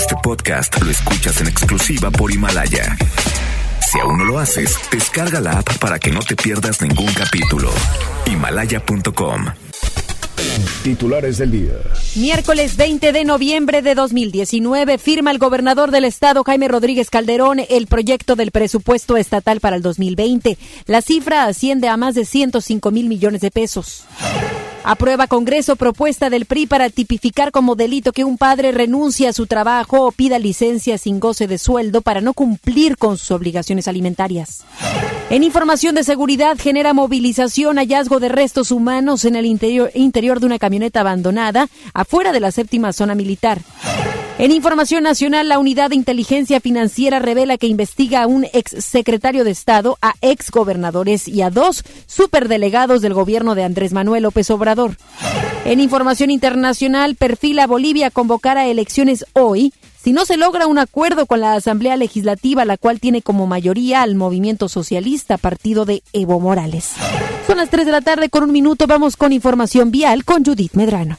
Este podcast lo escuchas en exclusiva por Himalaya. Si aún no lo haces, descarga la app para que no te pierdas ningún capítulo. Himalaya.com. Titulares del día. Miércoles 20 de noviembre de 2019 firma el gobernador del estado Jaime Rodríguez Calderón el proyecto del presupuesto estatal para el 2020. La cifra asciende a más de 105 mil millones de pesos. Aprueba Congreso propuesta del PRI para tipificar como delito que un padre renuncie a su trabajo o pida licencia sin goce de sueldo para no cumplir con sus obligaciones alimentarias. En información de seguridad genera movilización hallazgo de restos humanos en el interior, interior de una camioneta abandonada afuera de la séptima zona militar. En información nacional, la Unidad de Inteligencia Financiera revela que investiga a un ex secretario de Estado, a ex gobernadores y a dos superdelegados del gobierno de Andrés Manuel López Obrador. En información internacional, perfila Bolivia convocar a elecciones hoy si no se logra un acuerdo con la Asamblea Legislativa, la cual tiene como mayoría al movimiento socialista, partido de Evo Morales. Son las 3 de la tarde con un minuto, vamos con información vial con Judith Medrano.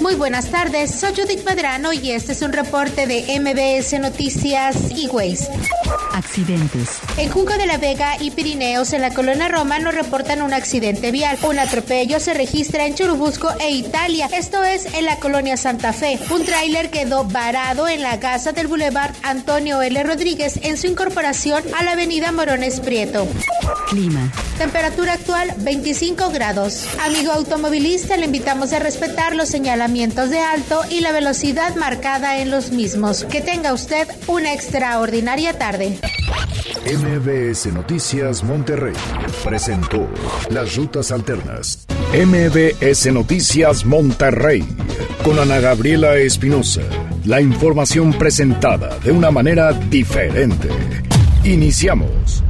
Muy buenas tardes, soy Judith Medrano y este es un reporte de MBS Noticias E-Ways. Accidentes. En Junco de la Vega y Pirineos, en la colonia Roma, nos reportan un accidente vial. Un atropello se registra en Churubusco e Italia, esto es en la colonia Santa Fe. Un tráiler quedó varado en la casa del Boulevard Antonio L. Rodríguez en su incorporación a la avenida Morones Prieto. Clima. Temperatura actual 25 grados. Amigo automovilista, le invitamos a respetar los señalamientos de alto y la velocidad marcada en los mismos. Que tenga usted una extraordinaria tarde. MBS Noticias Monterrey presentó Las Rutas Alternas. MBS Noticias Monterrey con Ana Gabriela Espinosa. La información presentada de una manera diferente. Iniciamos.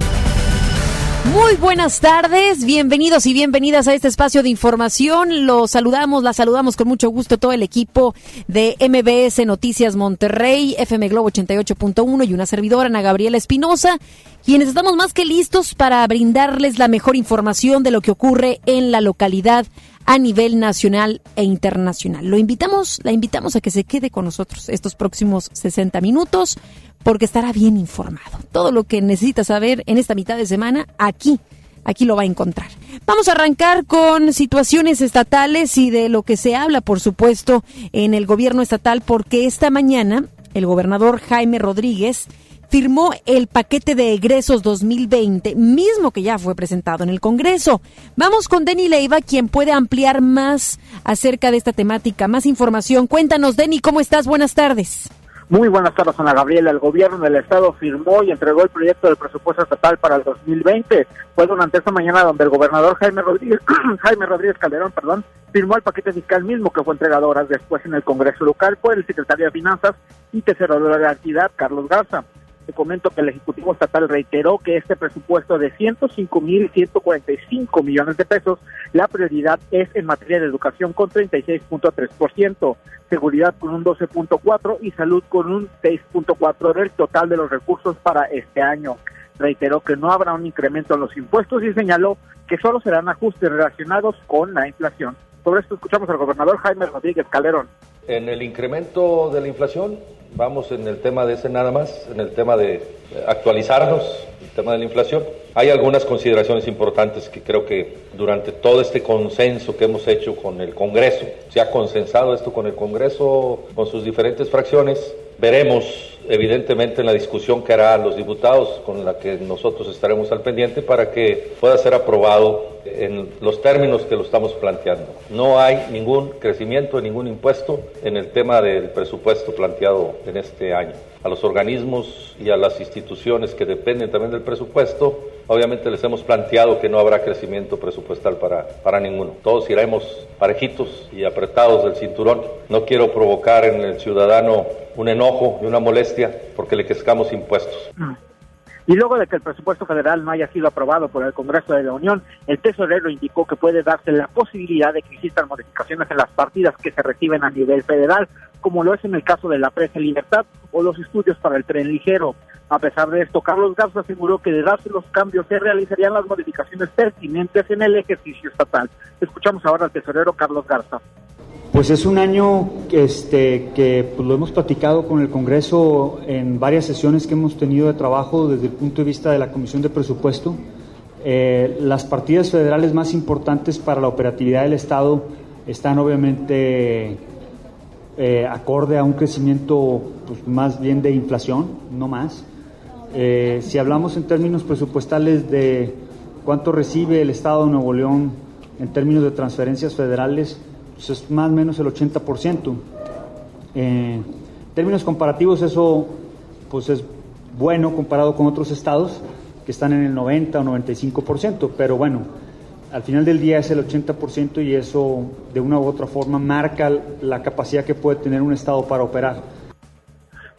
Muy buenas tardes, bienvenidos y bienvenidas a este espacio de información. Los saludamos, la saludamos con mucho gusto todo el equipo de MBS Noticias Monterrey, FM Globo 88.1 y una servidora, Ana Gabriela Espinosa, quienes estamos más que listos para brindarles la mejor información de lo que ocurre en la localidad a nivel nacional e internacional. Lo invitamos, la invitamos a que se quede con nosotros estos próximos 60 minutos porque estará bien informado. Todo lo que necesita saber en esta mitad de semana, aquí, aquí lo va a encontrar. Vamos a arrancar con situaciones estatales y de lo que se habla, por supuesto, en el gobierno estatal, porque esta mañana el gobernador Jaime Rodríguez firmó el paquete de egresos 2020, mismo que ya fue presentado en el Congreso. Vamos con Denny Leiva, quien puede ampliar más acerca de esta temática, más información. Cuéntanos, Denny, ¿cómo estás? Buenas tardes. Muy buenas tardes, Ana Gabriela. El gobierno del Estado firmó y entregó el proyecto del presupuesto estatal para el 2020. Fue durante esta mañana donde el gobernador Jaime Rodríguez, Jaime Rodríguez Calderón, perdón, firmó el paquete fiscal mismo que fue entregado horas después en el Congreso local por el secretario de Finanzas y Tesorería de la entidad, Carlos Garza. Comento que el Ejecutivo Estatal reiteró que este presupuesto de 105.145 millones de pesos, la prioridad es en materia de educación con 36.3%, seguridad con un 12.4% y salud con un 6.4% del total de los recursos para este año. Reiteró que no habrá un incremento en los impuestos y señaló que solo serán ajustes relacionados con la inflación. Sobre esto escuchamos al gobernador Jaime Rodríguez Calderón. En el incremento de la inflación, vamos en el tema de ese nada más, en el tema de actualizarnos, el tema de la inflación. Hay algunas consideraciones importantes que creo que durante todo este consenso que hemos hecho con el Congreso, se ha consensado esto con el Congreso, con sus diferentes fracciones, veremos evidentemente en la discusión que harán los diputados con la que nosotros estaremos al pendiente para que pueda ser aprobado en los términos que lo estamos planteando. No hay ningún crecimiento ningún impuesto en el tema del presupuesto planteado en este año. A los organismos y a las instituciones que dependen también del presupuesto, obviamente les hemos planteado que no habrá crecimiento presupuestal para, para ninguno. Todos iremos parejitos y apretados del cinturón. No quiero provocar en el ciudadano un enojo y una molestia porque le crezcamos impuestos. Y luego de que el presupuesto federal no haya sido aprobado por el Congreso de la Unión, el tesorero indicó que puede darse la posibilidad de que existan modificaciones en las partidas que se reciben a nivel federal, como lo es en el caso de la presa Libertad o los estudios para el tren ligero. A pesar de esto, Carlos Garza aseguró que de darse los cambios se realizarían las modificaciones pertinentes en el ejercicio estatal. Escuchamos ahora al tesorero Carlos Garza. Pues es un año este, que pues, lo hemos platicado con el Congreso en varias sesiones que hemos tenido de trabajo desde el punto de vista de la Comisión de Presupuesto. Eh, las partidas federales más importantes para la operatividad del Estado están obviamente eh, acorde a un crecimiento pues, más bien de inflación, no más. Eh, si hablamos en términos presupuestales de cuánto recibe el Estado de Nuevo León en términos de transferencias federales, pues, es más o menos el 80%. Eh, en términos comparativos eso pues es bueno comparado con otros estados que están en el 90 o 95%, pero bueno, al final del día es el 80% y eso de una u otra forma marca la capacidad que puede tener un estado para operar.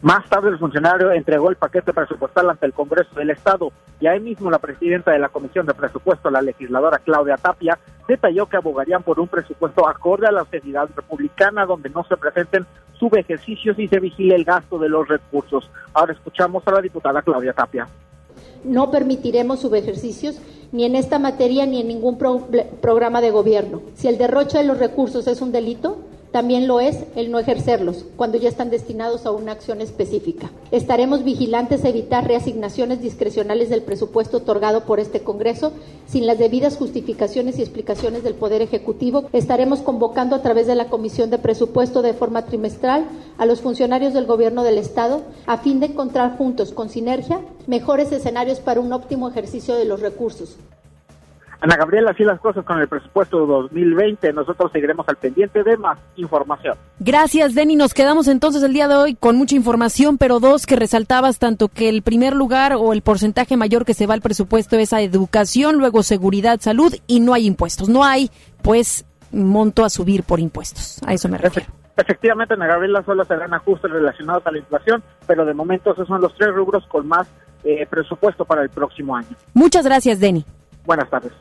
Más tarde el funcionario entregó el paquete presupuestal ante el Congreso del Estado y ahí mismo la presidenta de la Comisión de Presupuesto, la legisladora Claudia Tapia, detalló que abogarían por un presupuesto acorde a la austeridad republicana donde no se presenten subejercicios y se vigile el gasto de los recursos. Ahora escuchamos a la diputada Claudia Tapia. No permitiremos subejercicios ni en esta materia ni en ningún programa de gobierno. Si el derroche de los recursos es un delito, también lo es el no ejercerlos cuando ya están destinados a una acción específica. Estaremos vigilantes a evitar reasignaciones discrecionales del presupuesto otorgado por este Congreso sin las debidas justificaciones y explicaciones del Poder Ejecutivo. Estaremos convocando a través de la Comisión de Presupuesto de forma trimestral a los funcionarios del Gobierno del Estado a fin de encontrar juntos, con sinergia, mejores escenarios para un óptimo ejercicio de los recursos. Ana Gabriela, así las cosas con el presupuesto de 2020. Nosotros seguiremos al pendiente de más información. Gracias, Denny. Nos quedamos entonces el día de hoy con mucha información, pero dos que resaltabas, tanto que el primer lugar o el porcentaje mayor que se va al presupuesto es a educación, luego seguridad, salud y no hay impuestos. No hay, pues, monto a subir por impuestos. A eso me refiero. Efectivamente, Ana Gabriela, solo serán ajustes relacionados a la inflación, pero de momento esos son los tres rubros con más eh, presupuesto para el próximo año. Muchas gracias, Denny. Buenas tardes.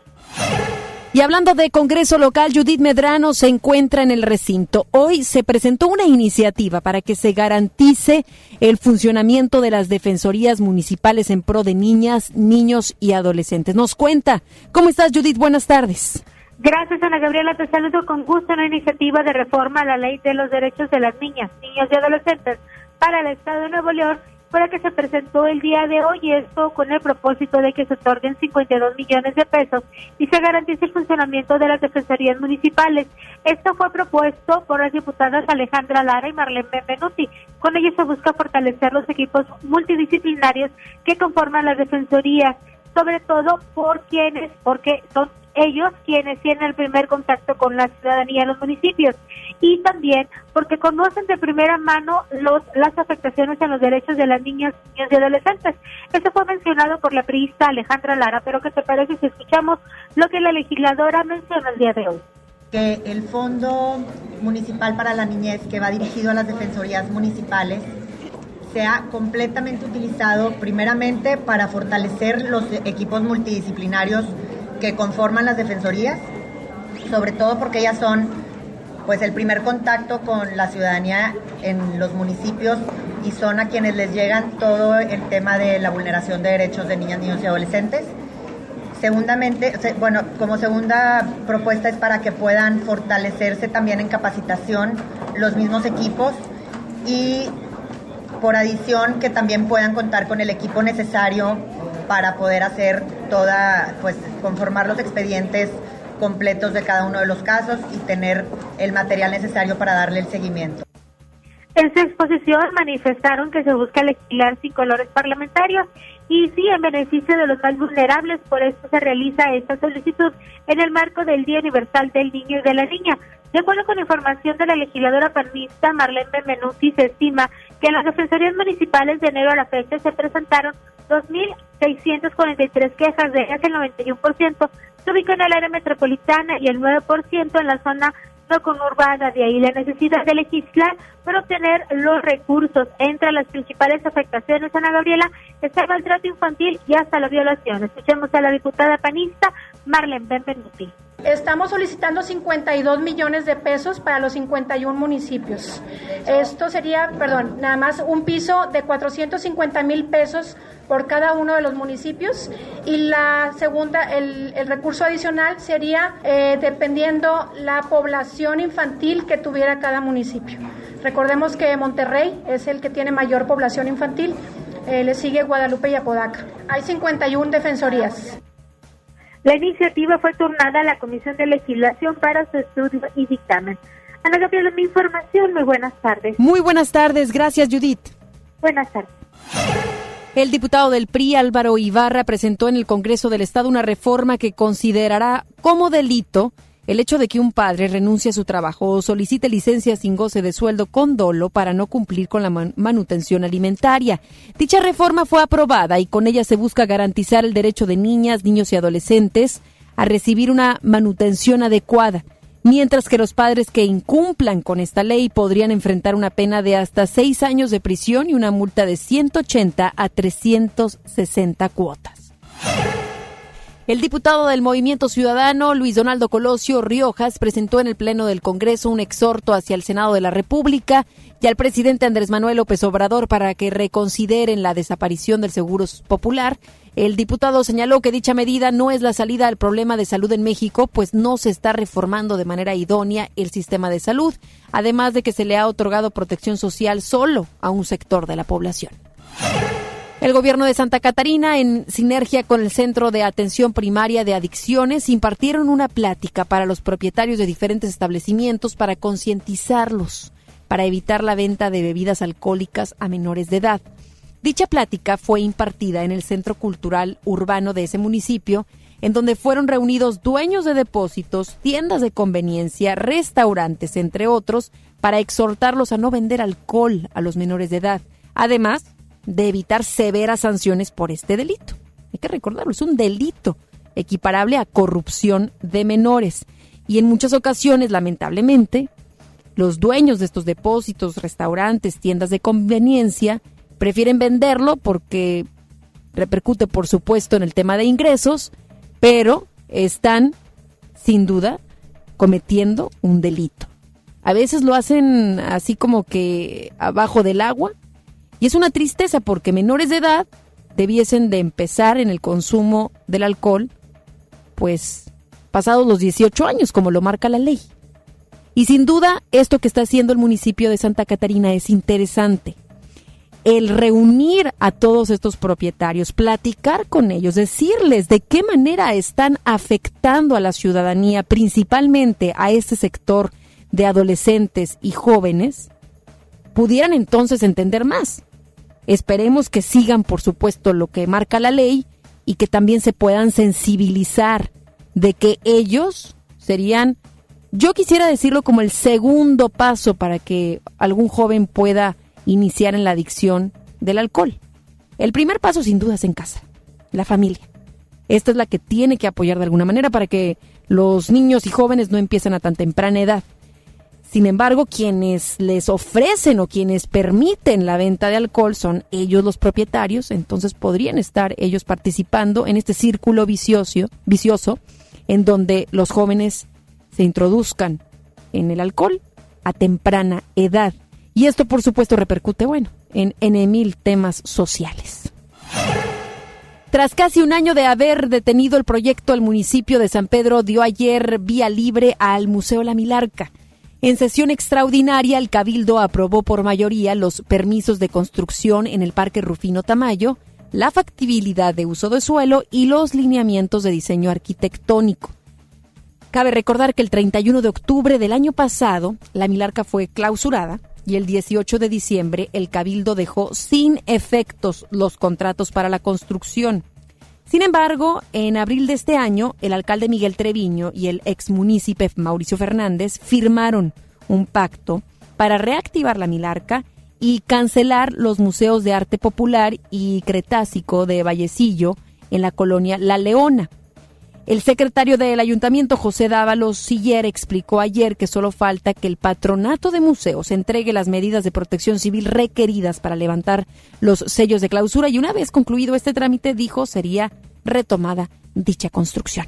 Y hablando de Congreso local, Judith Medrano se encuentra en el recinto. Hoy se presentó una iniciativa para que se garantice el funcionamiento de las defensorías municipales en pro de niñas, niños y adolescentes. Nos cuenta. ¿Cómo estás, Judith? Buenas tardes. Gracias, Ana Gabriela. Te saludo con gusto en la iniciativa de reforma a la ley de los derechos de las niñas, niños y adolescentes para el Estado de Nuevo León la que se presentó el día de hoy, esto con el propósito de que se otorguen 52 millones de pesos y se garantice el funcionamiento de las defensorías municipales. Esto fue propuesto por las diputadas Alejandra Lara y Marlene Benvenuti. Con ello se busca fortalecer los equipos multidisciplinarios que conforman las defensorías, sobre todo por quienes, porque son ellos quienes tienen el primer contacto con la ciudadanía en los municipios y también porque conocen de primera mano los, las afectaciones en los derechos de las niñas, y adolescentes. Eso fue mencionado por la periodista Alejandra Lara, pero ¿qué te parece si escuchamos lo que la legisladora menciona el día de hoy? Que el Fondo Municipal para la Niñez, que va dirigido a las defensorías municipales, sea completamente utilizado primeramente para fortalecer los equipos multidisciplinarios que conforman las defensorías, sobre todo porque ellas son pues el primer contacto con la ciudadanía en los municipios y son a quienes les llegan todo el tema de la vulneración de derechos de niñas, niños y adolescentes. Segundamente, bueno, como segunda propuesta es para que puedan fortalecerse también en capacitación los mismos equipos y por adición que también puedan contar con el equipo necesario para poder hacer toda, pues conformar los expedientes completos de cada uno de los casos y tener el material necesario para darle el seguimiento. En su exposición manifestaron que se busca legislar sin colores parlamentarios y sí en beneficio de los más vulnerables, por eso se realiza esta solicitud en el marco del Día Universal del Niño y de la Niña. De acuerdo con información de la legisladora panista Marlene Benvenuti, se estima que en las defensorías municipales de enero a la fecha se presentaron 2.643 quejas, de ellas el 91% se ubica en el área metropolitana y el 9% en la zona no conurbada. De ahí la necesidad de legislar para obtener los recursos. Entre las principales afectaciones, Ana Gabriela, está el maltrato infantil y hasta la violación. Escuchemos a la diputada panista Marlene Benvenuti Estamos solicitando 52 millones de pesos para los 51 municipios. Esto sería, perdón, nada más un piso de 450 mil pesos por cada uno de los municipios y la segunda, el, recurso adicional sería eh, dependiendo la población infantil que tuviera cada municipio. Recordemos que Monterrey es el que tiene mayor población infantil, eh, le sigue Guadalupe y Apodaca. Hay 51 defensorías. La iniciativa fue turnada a la Comisión de Legislación para su estudio y dictamen. Ana Gabriela, mi información. Muy buenas tardes. Muy buenas tardes. Gracias, Judith. Buenas tardes. El diputado del PRI, Álvaro Ibarra, presentó en el Congreso del Estado una reforma que considerará como delito el hecho de que un padre renuncie a su trabajo o solicite licencia sin goce de sueldo con dolo para no cumplir con la manutención alimentaria. Dicha reforma fue aprobada y con ella se busca garantizar el derecho de niñas, niños y adolescentes a recibir una manutención adecuada, mientras que los padres que incumplan con esta ley podrían enfrentar una pena de hasta seis años de prisión y una multa de 180 a 360 cuotas. El diputado del Movimiento Ciudadano, Luis Donaldo Colosio Riojas, presentó en el Pleno del Congreso un exhorto hacia el Senado de la República y al presidente Andrés Manuel López Obrador para que reconsideren la desaparición del Seguro Popular. El diputado señaló que dicha medida no es la salida al problema de salud en México, pues no se está reformando de manera idónea el sistema de salud, además de que se le ha otorgado protección social solo a un sector de la población. El gobierno de Santa Catarina, en sinergia con el Centro de Atención Primaria de Adicciones, impartieron una plática para los propietarios de diferentes establecimientos para concientizarlos, para evitar la venta de bebidas alcohólicas a menores de edad. Dicha plática fue impartida en el Centro Cultural Urbano de ese municipio, en donde fueron reunidos dueños de depósitos, tiendas de conveniencia, restaurantes, entre otros, para exhortarlos a no vender alcohol a los menores de edad. Además, de evitar severas sanciones por este delito. Hay que recordarlo, es un delito equiparable a corrupción de menores. Y en muchas ocasiones, lamentablemente, los dueños de estos depósitos, restaurantes, tiendas de conveniencia, prefieren venderlo porque repercute, por supuesto, en el tema de ingresos, pero están, sin duda, cometiendo un delito. A veces lo hacen así como que abajo del agua, y es una tristeza porque menores de edad debiesen de empezar en el consumo del alcohol, pues pasados los 18 años, como lo marca la ley. Y sin duda, esto que está haciendo el municipio de Santa Catarina es interesante. El reunir a todos estos propietarios, platicar con ellos, decirles de qué manera están afectando a la ciudadanía, principalmente a este sector de adolescentes y jóvenes, pudieran entonces entender más. Esperemos que sigan, por supuesto, lo que marca la ley y que también se puedan sensibilizar de que ellos serían, yo quisiera decirlo como el segundo paso para que algún joven pueda iniciar en la adicción del alcohol. El primer paso sin duda es en casa, la familia. Esta es la que tiene que apoyar de alguna manera para que los niños y jóvenes no empiecen a tan temprana edad. Sin embargo, quienes les ofrecen o quienes permiten la venta de alcohol son ellos los propietarios, entonces podrían estar ellos participando en este círculo vicioso, vicioso en donde los jóvenes se introduzcan en el alcohol a temprana edad. Y esto, por supuesto, repercute, bueno, en, en mil temas sociales. Tras casi un año de haber detenido el proyecto, el municipio de San Pedro dio ayer vía libre al Museo La Milarca en sesión extraordinaria, el Cabildo aprobó por mayoría los permisos de construcción en el Parque Rufino Tamayo, la factibilidad de uso de suelo y los lineamientos de diseño arquitectónico. Cabe recordar que el 31 de octubre del año pasado, la Milarca fue clausurada y el 18 de diciembre el Cabildo dejó sin efectos los contratos para la construcción. Sin embargo, en abril de este año, el alcalde Miguel Treviño y el ex munícipe Mauricio Fernández firmaron un pacto para reactivar la Milarca y cancelar los museos de arte popular y cretácico de Vallecillo en la colonia La Leona. El secretario del ayuntamiento, José Dávalos Siller, explicó ayer que solo falta que el patronato de museos entregue las medidas de protección civil requeridas para levantar los sellos de clausura y una vez concluido este trámite, dijo, sería retomada dicha construcción.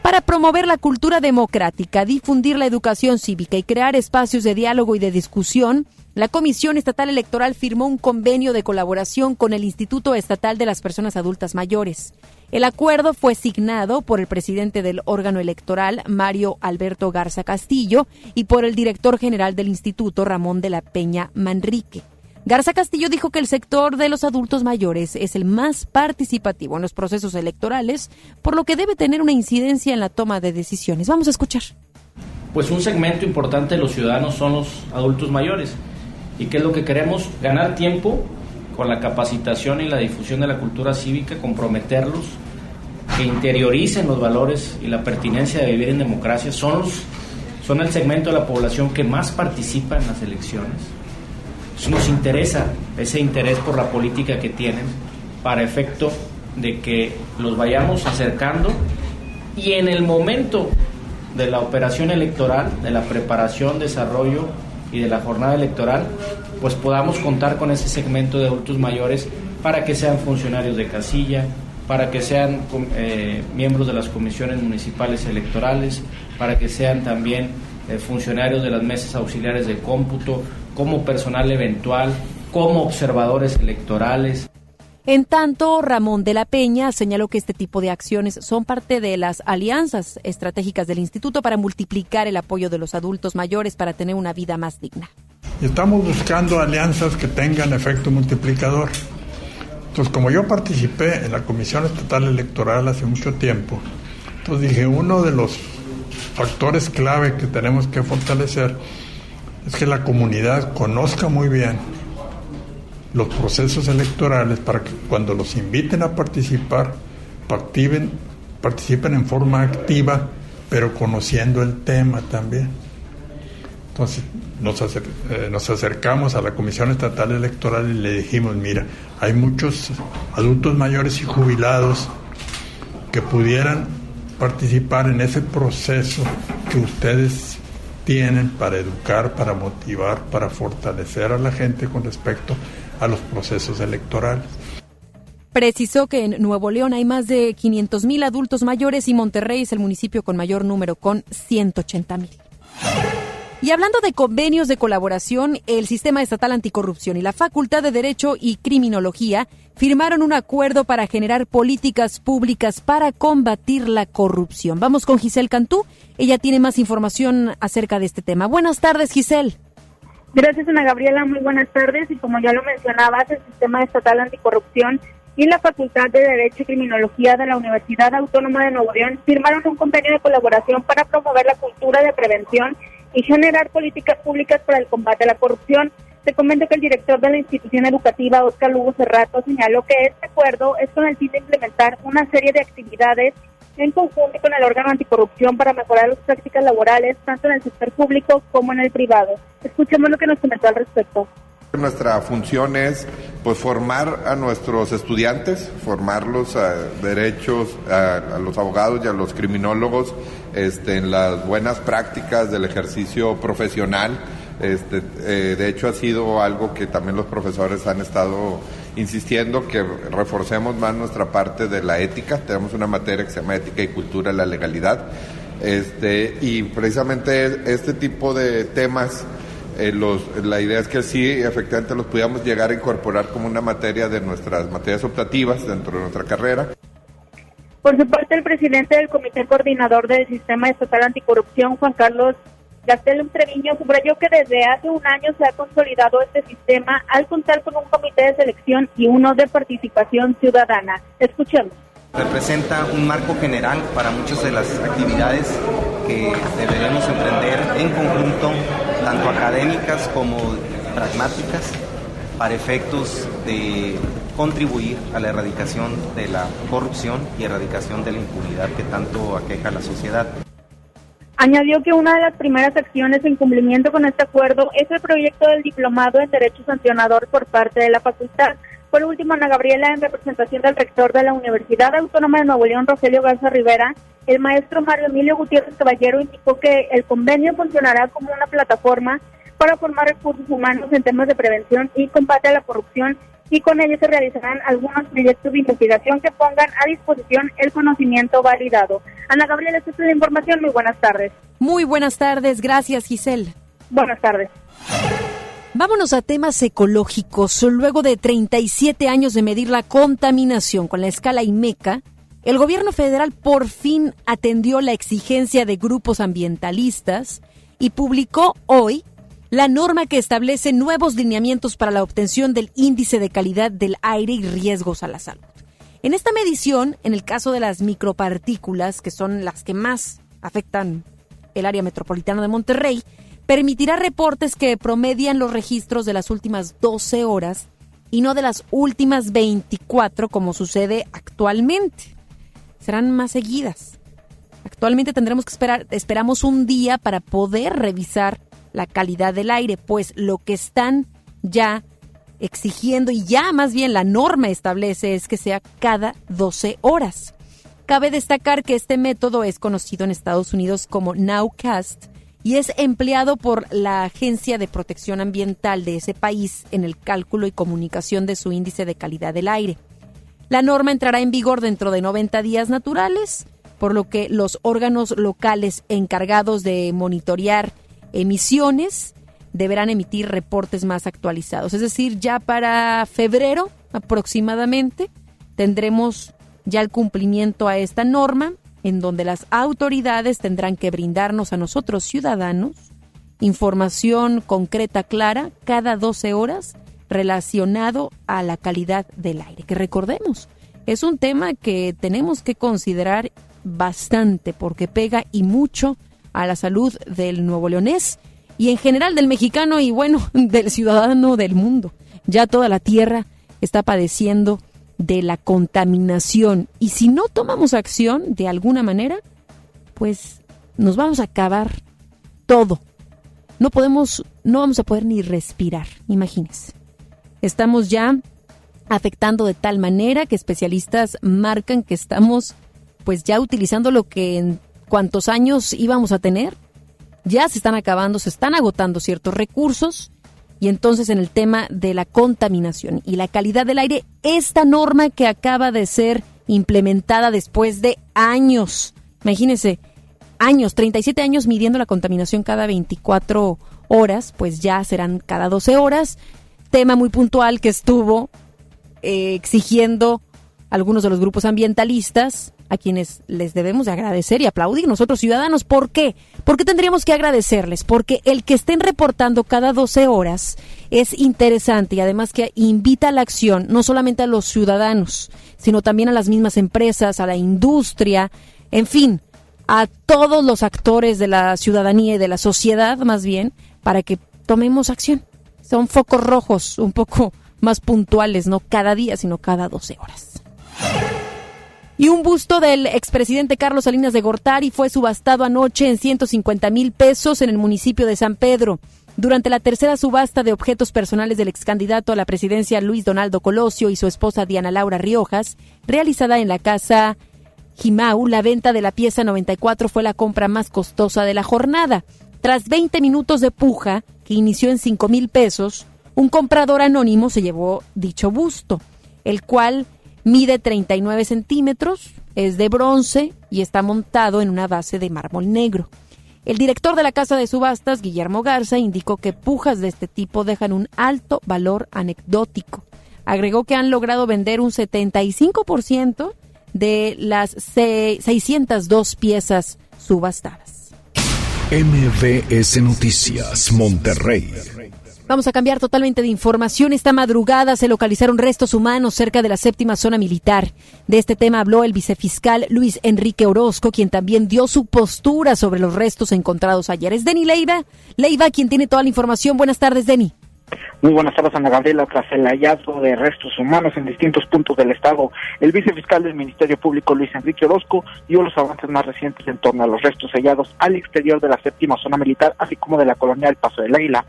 Para promover la cultura democrática, difundir la educación cívica y crear espacios de diálogo y de discusión, la Comisión Estatal Electoral firmó un convenio de colaboración con el Instituto Estatal de las Personas Adultas Mayores. El acuerdo fue signado por el presidente del órgano electoral, Mario Alberto Garza Castillo, y por el director general del instituto, Ramón de la Peña Manrique. Garza Castillo dijo que el sector de los adultos mayores es el más participativo en los procesos electorales, por lo que debe tener una incidencia en la toma de decisiones. Vamos a escuchar. Pues un segmento importante de los ciudadanos son los adultos mayores. ¿Y qué es lo que queremos? Ganar tiempo con la capacitación y la difusión de la cultura cívica, comprometerlos, que interioricen los valores y la pertinencia de vivir en democracia. Son, son el segmento de la población que más participa en las elecciones. nos interesa ese interés por la política que tienen para efecto de que los vayamos acercando y en el momento de la operación electoral, de la preparación, desarrollo y de la jornada electoral, pues podamos contar con ese segmento de adultos mayores para que sean funcionarios de casilla, para que sean eh, miembros de las comisiones municipales electorales, para que sean también eh, funcionarios de las mesas auxiliares de cómputo, como personal eventual, como observadores electorales. En tanto, Ramón de la Peña señaló que este tipo de acciones son parte de las alianzas estratégicas del instituto para multiplicar el apoyo de los adultos mayores para tener una vida más digna. Estamos buscando alianzas que tengan efecto multiplicador. Entonces, como yo participé en la Comisión Estatal Electoral hace mucho tiempo, entonces dije, uno de los factores clave que tenemos que fortalecer es que la comunidad conozca muy bien los procesos electorales para que cuando los inviten a participar, participen, participen en forma activa, pero conociendo el tema también. Entonces nos, eh, nos acercamos a la Comisión Estatal Electoral y le dijimos, mira, hay muchos adultos mayores y jubilados que pudieran participar en ese proceso que ustedes tienen para educar, para motivar, para fortalecer a la gente con respecto a los procesos electorales. Precisó que en Nuevo León hay más de 500 mil adultos mayores y Monterrey es el municipio con mayor número, con 180 mil. Y hablando de convenios de colaboración, el Sistema Estatal Anticorrupción y la Facultad de Derecho y Criminología firmaron un acuerdo para generar políticas públicas para combatir la corrupción. Vamos con Giselle Cantú. Ella tiene más información acerca de este tema. Buenas tardes, Giselle. Gracias, Ana Gabriela. Muy buenas tardes. Y como ya lo mencionabas, el Sistema Estatal Anticorrupción y la Facultad de Derecho y Criminología de la Universidad Autónoma de Nuevo León firmaron un convenio de colaboración para promover la cultura de prevención y generar políticas públicas para el combate a la corrupción. Se comenta que el director de la institución educativa, Oscar Lugo Cerrato, señaló que este acuerdo es con el fin de implementar una serie de actividades en conjunto con el órgano anticorrupción para mejorar las prácticas laborales tanto en el sector público como en el privado. Escuchemos lo que nos comentó al respecto. Nuestra función es pues formar a nuestros estudiantes, formarlos a derechos, a, los abogados y a los criminólogos este, en las buenas prácticas del ejercicio profesional. Este, eh, de hecho ha sido algo que también los profesores han estado insistiendo que reforcemos más nuestra parte de la ética. Tenemos una materia que se llama ética y cultura de la legalidad. Este, y precisamente este tipo de temas, eh, los, la idea es que sí, efectivamente los pudiéramos llegar a incorporar como una materia de nuestras materias optativas dentro de nuestra carrera. Por su parte, el presidente del Comité Coordinador del Sistema Estatal Anticorrupción, Juan Carlos Gastelum Treviño subrayó que desde hace un año se ha consolidado este sistema al contar con un comité de selección y uno de participación ciudadana. Escuchemos. Representa un marco general para muchas de las actividades que deberemos emprender en conjunto, tanto académicas como pragmáticas, para efectos de contribuir a la erradicación de la corrupción y erradicación de la impunidad que tanto aqueja a la sociedad. Añadió que una de las primeras acciones en cumplimiento con este acuerdo es el proyecto del diplomado en Derecho Sancionador por parte de la facultad. Por último, Ana Gabriela, en representación del rector de la Universidad Autónoma de Nuevo León, Rogelio Garza Rivera, el maestro Mario Emilio Gutiérrez Caballero indicó que el convenio funcionará como una plataforma para formar recursos humanos en temas de prevención y combate a la corrupción y con ello se realizarán algunos proyectos de investigación que pongan a disposición el conocimiento validado. Ana Gabriela, esta es la información. Muy buenas tardes. Muy buenas tardes. Gracias, Giselle. Buenas tardes. Vámonos a temas ecológicos. Luego de 37 años de medir la contaminación con la escala IMECA, el gobierno federal por fin atendió la exigencia de grupos ambientalistas y publicó hoy la norma que establece nuevos lineamientos para la obtención del índice de calidad del aire y riesgos a la salud. En esta medición, en el caso de las micropartículas, que son las que más afectan el área metropolitana de Monterrey, permitirá reportes que promedian los registros de las últimas 12 horas y no de las últimas 24 como sucede actualmente. Serán más seguidas. Actualmente tendremos que esperar, esperamos un día para poder revisar la calidad del aire, pues lo que están ya exigiendo y ya más bien la norma establece es que sea cada 12 horas. Cabe destacar que este método es conocido en Estados Unidos como Nowcast y es empleado por la Agencia de Protección Ambiental de ese país en el cálculo y comunicación de su índice de calidad del aire. La norma entrará en vigor dentro de 90 días naturales, por lo que los órganos locales encargados de monitorear emisiones deberán emitir reportes más actualizados. Es decir, ya para febrero aproximadamente tendremos ya el cumplimiento a esta norma en donde las autoridades tendrán que brindarnos a nosotros ciudadanos información concreta, clara, cada 12 horas relacionado a la calidad del aire. Que recordemos, es un tema que tenemos que considerar bastante porque pega y mucho a la salud del nuevo leonés y en general del mexicano y bueno, del ciudadano del mundo. Ya toda la tierra está padeciendo de la contaminación y si no tomamos acción de alguna manera, pues nos vamos a acabar todo. No podemos, no vamos a poder ni respirar, imagínense. Estamos ya afectando de tal manera que especialistas marcan que estamos pues ya utilizando lo que en cuántos años íbamos a tener. Ya se están acabando, se están agotando ciertos recursos y entonces en el tema de la contaminación y la calidad del aire, esta norma que acaba de ser implementada después de años, imagínense, años, 37 años midiendo la contaminación cada 24 horas, pues ya serán cada 12 horas. Tema muy puntual que estuvo eh, exigiendo algunos de los grupos ambientalistas a quienes les debemos de agradecer y aplaudir nosotros ciudadanos. ¿Por qué? ¿Por qué tendríamos que agradecerles? Porque el que estén reportando cada 12 horas es interesante y además que invita a la acción no solamente a los ciudadanos, sino también a las mismas empresas, a la industria, en fin, a todos los actores de la ciudadanía y de la sociedad más bien, para que tomemos acción. Son focos rojos un poco más puntuales, no cada día, sino cada 12 horas. Y un busto del expresidente Carlos Salinas de Gortari fue subastado anoche en 150 mil pesos en el municipio de San Pedro. Durante la tercera subasta de objetos personales del ex candidato a la presidencia Luis Donaldo Colosio y su esposa Diana Laura Riojas, realizada en la casa Jimau, la venta de la pieza 94 fue la compra más costosa de la jornada. Tras 20 minutos de puja, que inició en 5 mil pesos, un comprador anónimo se llevó dicho busto, el cual Mide 39 centímetros, es de bronce y está montado en una base de mármol negro. El director de la casa de subastas, Guillermo Garza, indicó que pujas de este tipo dejan un alto valor anecdótico. Agregó que han logrado vender un 75% de las 602 piezas subastadas. MVS Noticias, Monterrey. Vamos a cambiar totalmente de información. Esta madrugada se localizaron restos humanos cerca de la séptima zona militar. De este tema habló el vicefiscal Luis Enrique Orozco, quien también dio su postura sobre los restos encontrados ayer. Es Deni Leiva. Leiva, quien tiene toda la información. Buenas tardes, Deni. Muy buenas tardes, Ana Gabriela. Tras el hallazgo de restos humanos en distintos puntos del Estado, el vicefiscal del Ministerio Público, Luis Enrique Orozco, dio los avances más recientes en torno a los restos hallados al exterior de la séptima zona militar, así como de la colonia del Paso del Águila.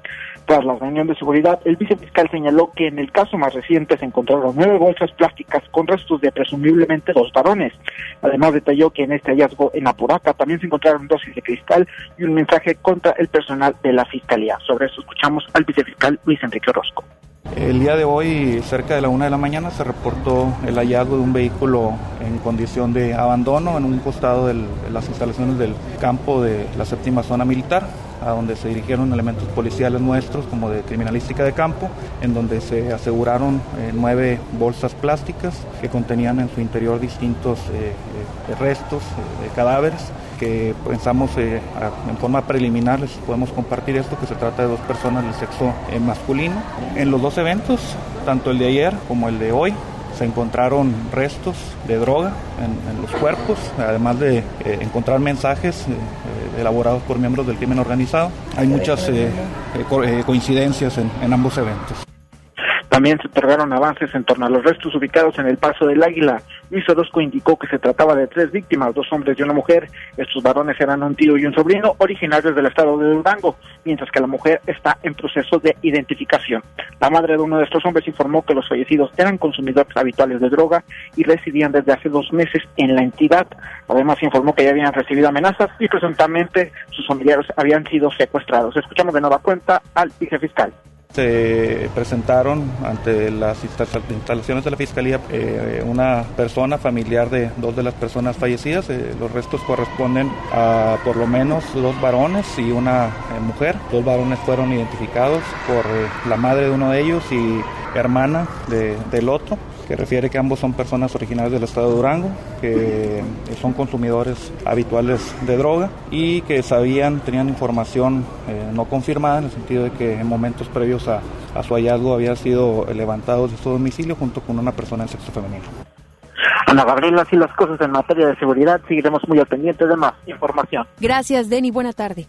Tras la reunión de seguridad, el vicefiscal señaló que en el caso más reciente se encontraron nueve bolsas plásticas con restos de presumiblemente dos varones. Además, detalló que en este hallazgo en Apuraca también se encontraron dosis de cristal y un mensaje contra el personal de la Fiscalía. Sobre eso escuchamos al vicefiscal Luis Enrique Orozco. El día de hoy, cerca de la una de la mañana, se reportó el hallazgo de un vehículo en condición de abandono en un costado de las instalaciones del campo de la séptima zona militar a donde se dirigieron elementos policiales nuestros como de criminalística de campo, en donde se aseguraron eh, nueve bolsas plásticas que contenían en su interior distintos eh, eh, restos de cadáveres que pensamos en forma preliminar les podemos compartir esto que se trata de dos personas del sexo masculino. En los dos eventos, tanto el de ayer como el de hoy, se encontraron restos de droga en, los cuerpos, además de eh, encontrar mensajes eh, eh, elaborados por miembros del crimen organizado. Hay muchas coincidencias en ambos eventos. También se otorgaron avances en torno a los restos ubicados en el Paso del Águila. Luis Orozco indicó que se trataba de tres víctimas, dos hombres y una mujer. Estos varones eran un tío y un sobrino originarios del estado de Durango, mientras que la mujer está en proceso de identificación. La madre de uno de estos hombres informó que los fallecidos eran consumidores habituales de droga y residían desde hace dos meses en la entidad. Además informó que ya habían recibido amenazas y presuntamente sus familiares habían sido secuestrados. Escuchamos de nueva cuenta al vicefiscal. Se presentaron ante las instalaciones de la Fiscalía eh, una persona familiar de dos de las personas fallecidas. Eh, los restos corresponden a por lo menos dos varones y una eh, mujer. Dos varones fueron identificados por la madre de uno de ellos y hermana de, del otro que refiere que ambos son personas originarias del estado de Durango, que son consumidores habituales de droga y que sabían, tenían información eh, no confirmada en el sentido de que en momentos previos a, su hallazgo había sido levantado de su domicilio junto con una persona en sexo femenino. Ana Gabriela, así las cosas en materia de seguridad, seguiremos muy al pendiente de más información. Gracias, Denny. Buena tarde.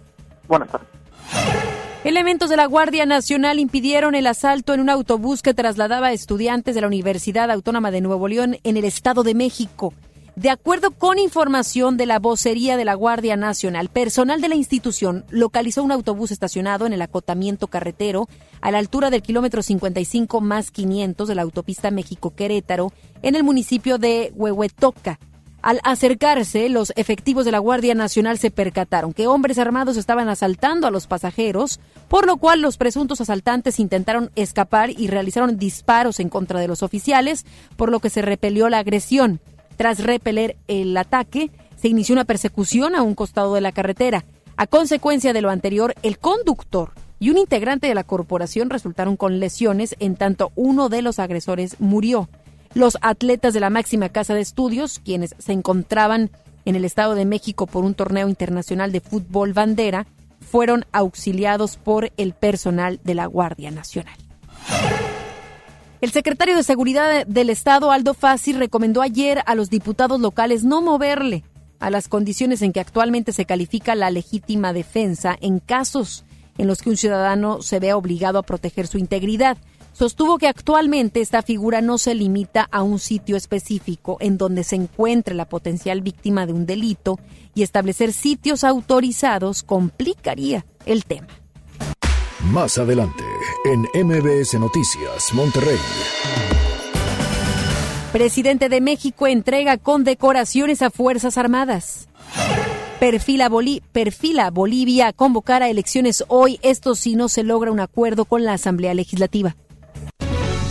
Buenas tardes. Elementos de la Guardia Nacional impidieron el asalto en un autobús que trasladaba a estudiantes de la Universidad Autónoma de Nuevo León en el Estado de México. De acuerdo con información de la vocería de la Guardia Nacional, personal de la institución localizó un autobús estacionado en el acotamiento carretero a la altura del kilómetro 55 más 500 de la autopista México-Querétaro en el municipio de Huehuetoca. Al acercarse, los efectivos de la Guardia Nacional se percataron que hombres armados estaban asaltando a los pasajeros, por lo cual los presuntos asaltantes intentaron escapar y realizaron disparos en contra de los oficiales, por lo que se repelió la agresión. Tras repeler el ataque, se inició una persecución a un costado de la carretera. A consecuencia de lo anterior, el conductor y un integrante de la corporación resultaron con lesiones, en tanto uno de los agresores murió. Los atletas de la máxima casa de estudios, quienes se encontraban en el Estado de México por un torneo internacional de fútbol bandera, fueron auxiliados por el personal de la Guardia Nacional. El secretario de Seguridad del Estado, Aldo Fassi, recomendó ayer a los diputados locales no moverle a las condiciones en que actualmente se califica la legítima defensa en casos en los que un ciudadano se vea obligado a proteger su integridad sostuvo que actualmente esta figura no se limita a un sitio específico en donde se encuentre la potencial víctima de un delito y establecer sitios autorizados complicaría el tema. Más adelante, en MBS Noticias, Monterrey. Presidente de México entrega condecoraciones a Fuerzas Armadas. Perfila, perfila Bolivia a convocar a elecciones hoy, esto si no se logra un acuerdo con la Asamblea Legislativa.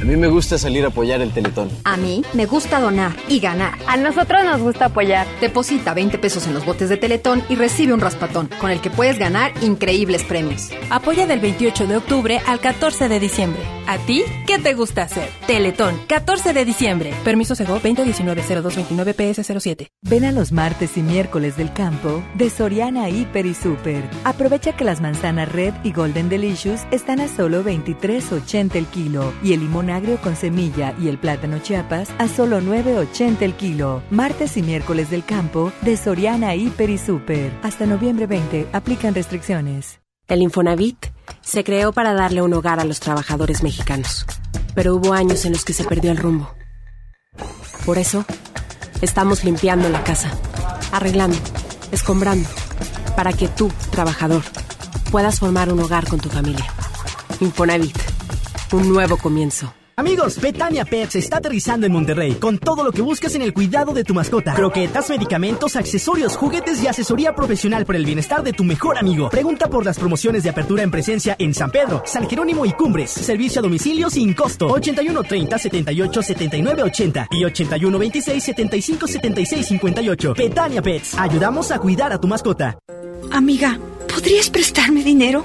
A mí me gusta salir a apoyar el Teletón. A mí me gusta donar y ganar. A nosotros nos gusta apoyar. Deposita 20 pesos en los botes de Teletón y recibe un raspatón, con el que puedes ganar increíbles premios. Apoya del 28 de octubre al 14 de diciembre. ¿A ti qué te gusta hacer? Teletón, 14 de diciembre. Permiso Sego 2019 ps 07 Ven a los martes y miércoles del campo de Soriana Hiper y Super. Aprovecha que las manzanas Red y Golden Delicious están a solo 23.80 el kilo y el agrio con semilla y el plátano chiapas a solo 9.80 el kilo. Martes y miércoles del campo de Soriana Hiper y Super. Hasta noviembre 20 aplican restricciones. El Infonavit se creó para darle un hogar a los trabajadores mexicanos, pero hubo años en los que se perdió el rumbo. Por eso, estamos limpiando la casa, arreglando, escombrando, para que tú, trabajador, puedas formar un hogar con tu familia. Infonavit, un nuevo comienzo. Amigos, Betania Pets está aterrizando en Monterrey con todo lo que buscas en el cuidado de tu mascota. Croquetas, medicamentos, accesorios, juguetes y asesoría profesional por el bienestar de tu mejor amigo. Pregunta por las promociones de apertura en presencia en San Pedro, San Jerónimo y Cumbres. Servicio a domicilio sin costo. 81 30 78 79 80 y 81 26 75 76 58. Betania Pets. Ayudamos a cuidar a tu mascota. Amiga, ¿podrías prestarme dinero?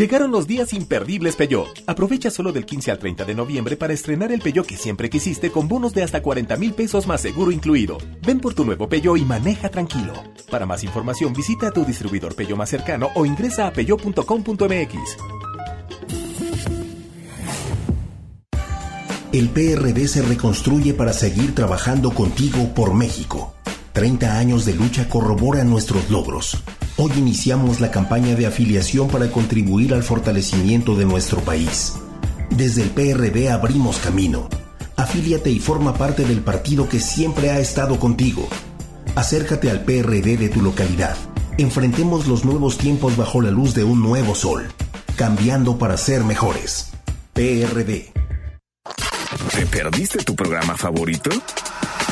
Llegaron los días imperdibles Peugeot. Aprovecha solo del 15 al 30 de noviembre para estrenar el Peugeot que siempre quisiste con bonos de hasta 40 mil pesos más seguro incluido. Ven por tu nuevo Peugeot y maneja tranquilo. Para más información visita a tu distribuidor Peugeot más cercano o ingresa a peugeot.com.mx. El PRD se reconstruye para seguir trabajando contigo por México. 30 años de lucha corroboran nuestros logros. Hoy iniciamos la campaña de afiliación para contribuir al fortalecimiento de nuestro país. Desde el PRD abrimos camino. Afíliate y forma parte del partido que siempre ha estado contigo. Acércate al PRD de tu localidad. Enfrentemos los nuevos tiempos bajo la luz de un nuevo sol, cambiando para ser mejores. PRD. ¿Te perdiste tu programa favorito?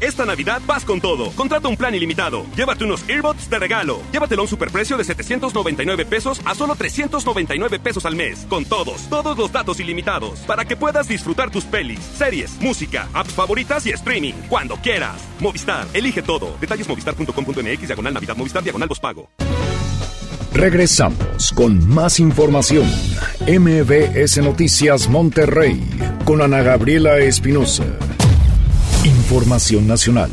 Esta Navidad vas con todo. Contrata un plan ilimitado. Llévate unos earbuds de regalo. Llévatelo a un superprecio de 799 pesos a solo 399 pesos al mes. Con todos, todos los datos ilimitados. Para que puedas disfrutar tus pelis, series, música, apps favoritas y streaming. Cuando quieras. Movistar, elige todo. Detalles movistar.com.mx, diagonal Navidad, Movistar, diagonal pago. Regresamos con más información. MBS Noticias Monterrey con Ana Gabriela Espinosa. Información nacional.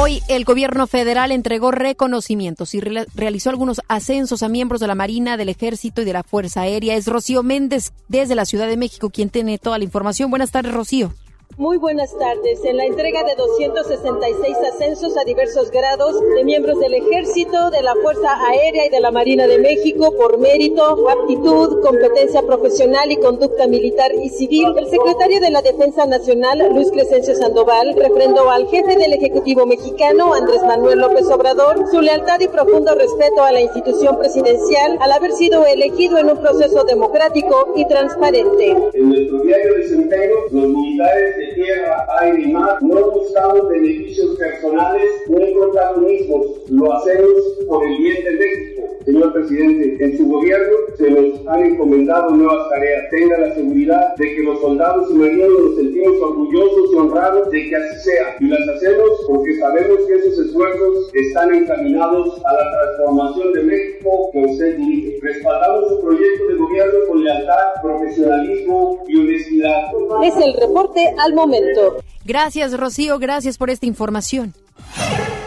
Hoy el gobierno federal entregó reconocimientos y re realizó algunos ascensos a miembros de la Marina, del Ejército y de la Fuerza Aérea. Es Rocío Méndez desde la Ciudad de México quien tiene toda la información. Buenas tardes, Rocío. Muy buenas tardes. En la entrega de 266 ascensos a diversos grados de miembros del Ejército, de la Fuerza Aérea y de la Marina de México por mérito, aptitud, competencia profesional y conducta militar y civil, el secretario de la Defensa Nacional, Luis Crescencio Sandoval, refrendó al jefe del Ejecutivo mexicano, Andrés Manuel López Obrador, su lealtad y profundo respeto a la institución presidencial al haber sido elegido en un proceso democrático y transparente. En nuestro diario desempeño, los militares de tierra, aire y mar, no buscamos beneficios personales ni protagonismos, lo hacemos por el bien de México. Señor presidente, en su gobierno se nos han encomendado nuevas tareas. Tenga la seguridad de que los soldados y marinos nos sentimos orgullosos y honrados de que así sea. Y las hacemos porque sabemos que esos esfuerzos están encaminados a la transformación de México que usted dirige. Respaldamos su proyecto de gobierno con lealtad, profesionalismo y honestidad. Es el reporte al momento. Gracias, Rocío. Gracias por esta información.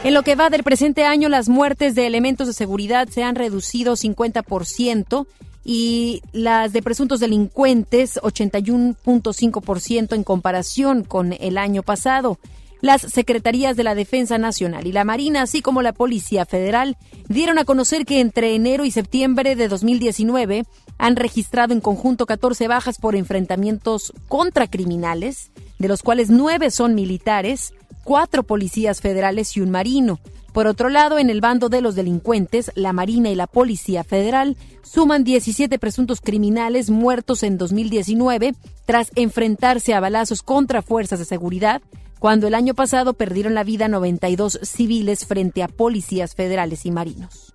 En lo que va del presente año, las muertes de elementos de seguridad se han reducido 50% y las de presuntos delincuentes 81.5% en comparación con el año pasado. Las Secretarías de la Defensa Nacional y la Marina, así como la Policía Federal, dieron a conocer que entre enero y septiembre de 2019 han registrado en conjunto 14 bajas por enfrentamientos contra criminales, de los cuales nueve son militares, cuatro policías federales y un marino. Por otro lado, en el bando de los delincuentes, la Marina y la Policía Federal suman 17 presuntos criminales muertos en 2019 tras enfrentarse a balazos contra fuerzas de seguridad, cuando el año pasado perdieron la vida 92 civiles frente a policías federales y marinos.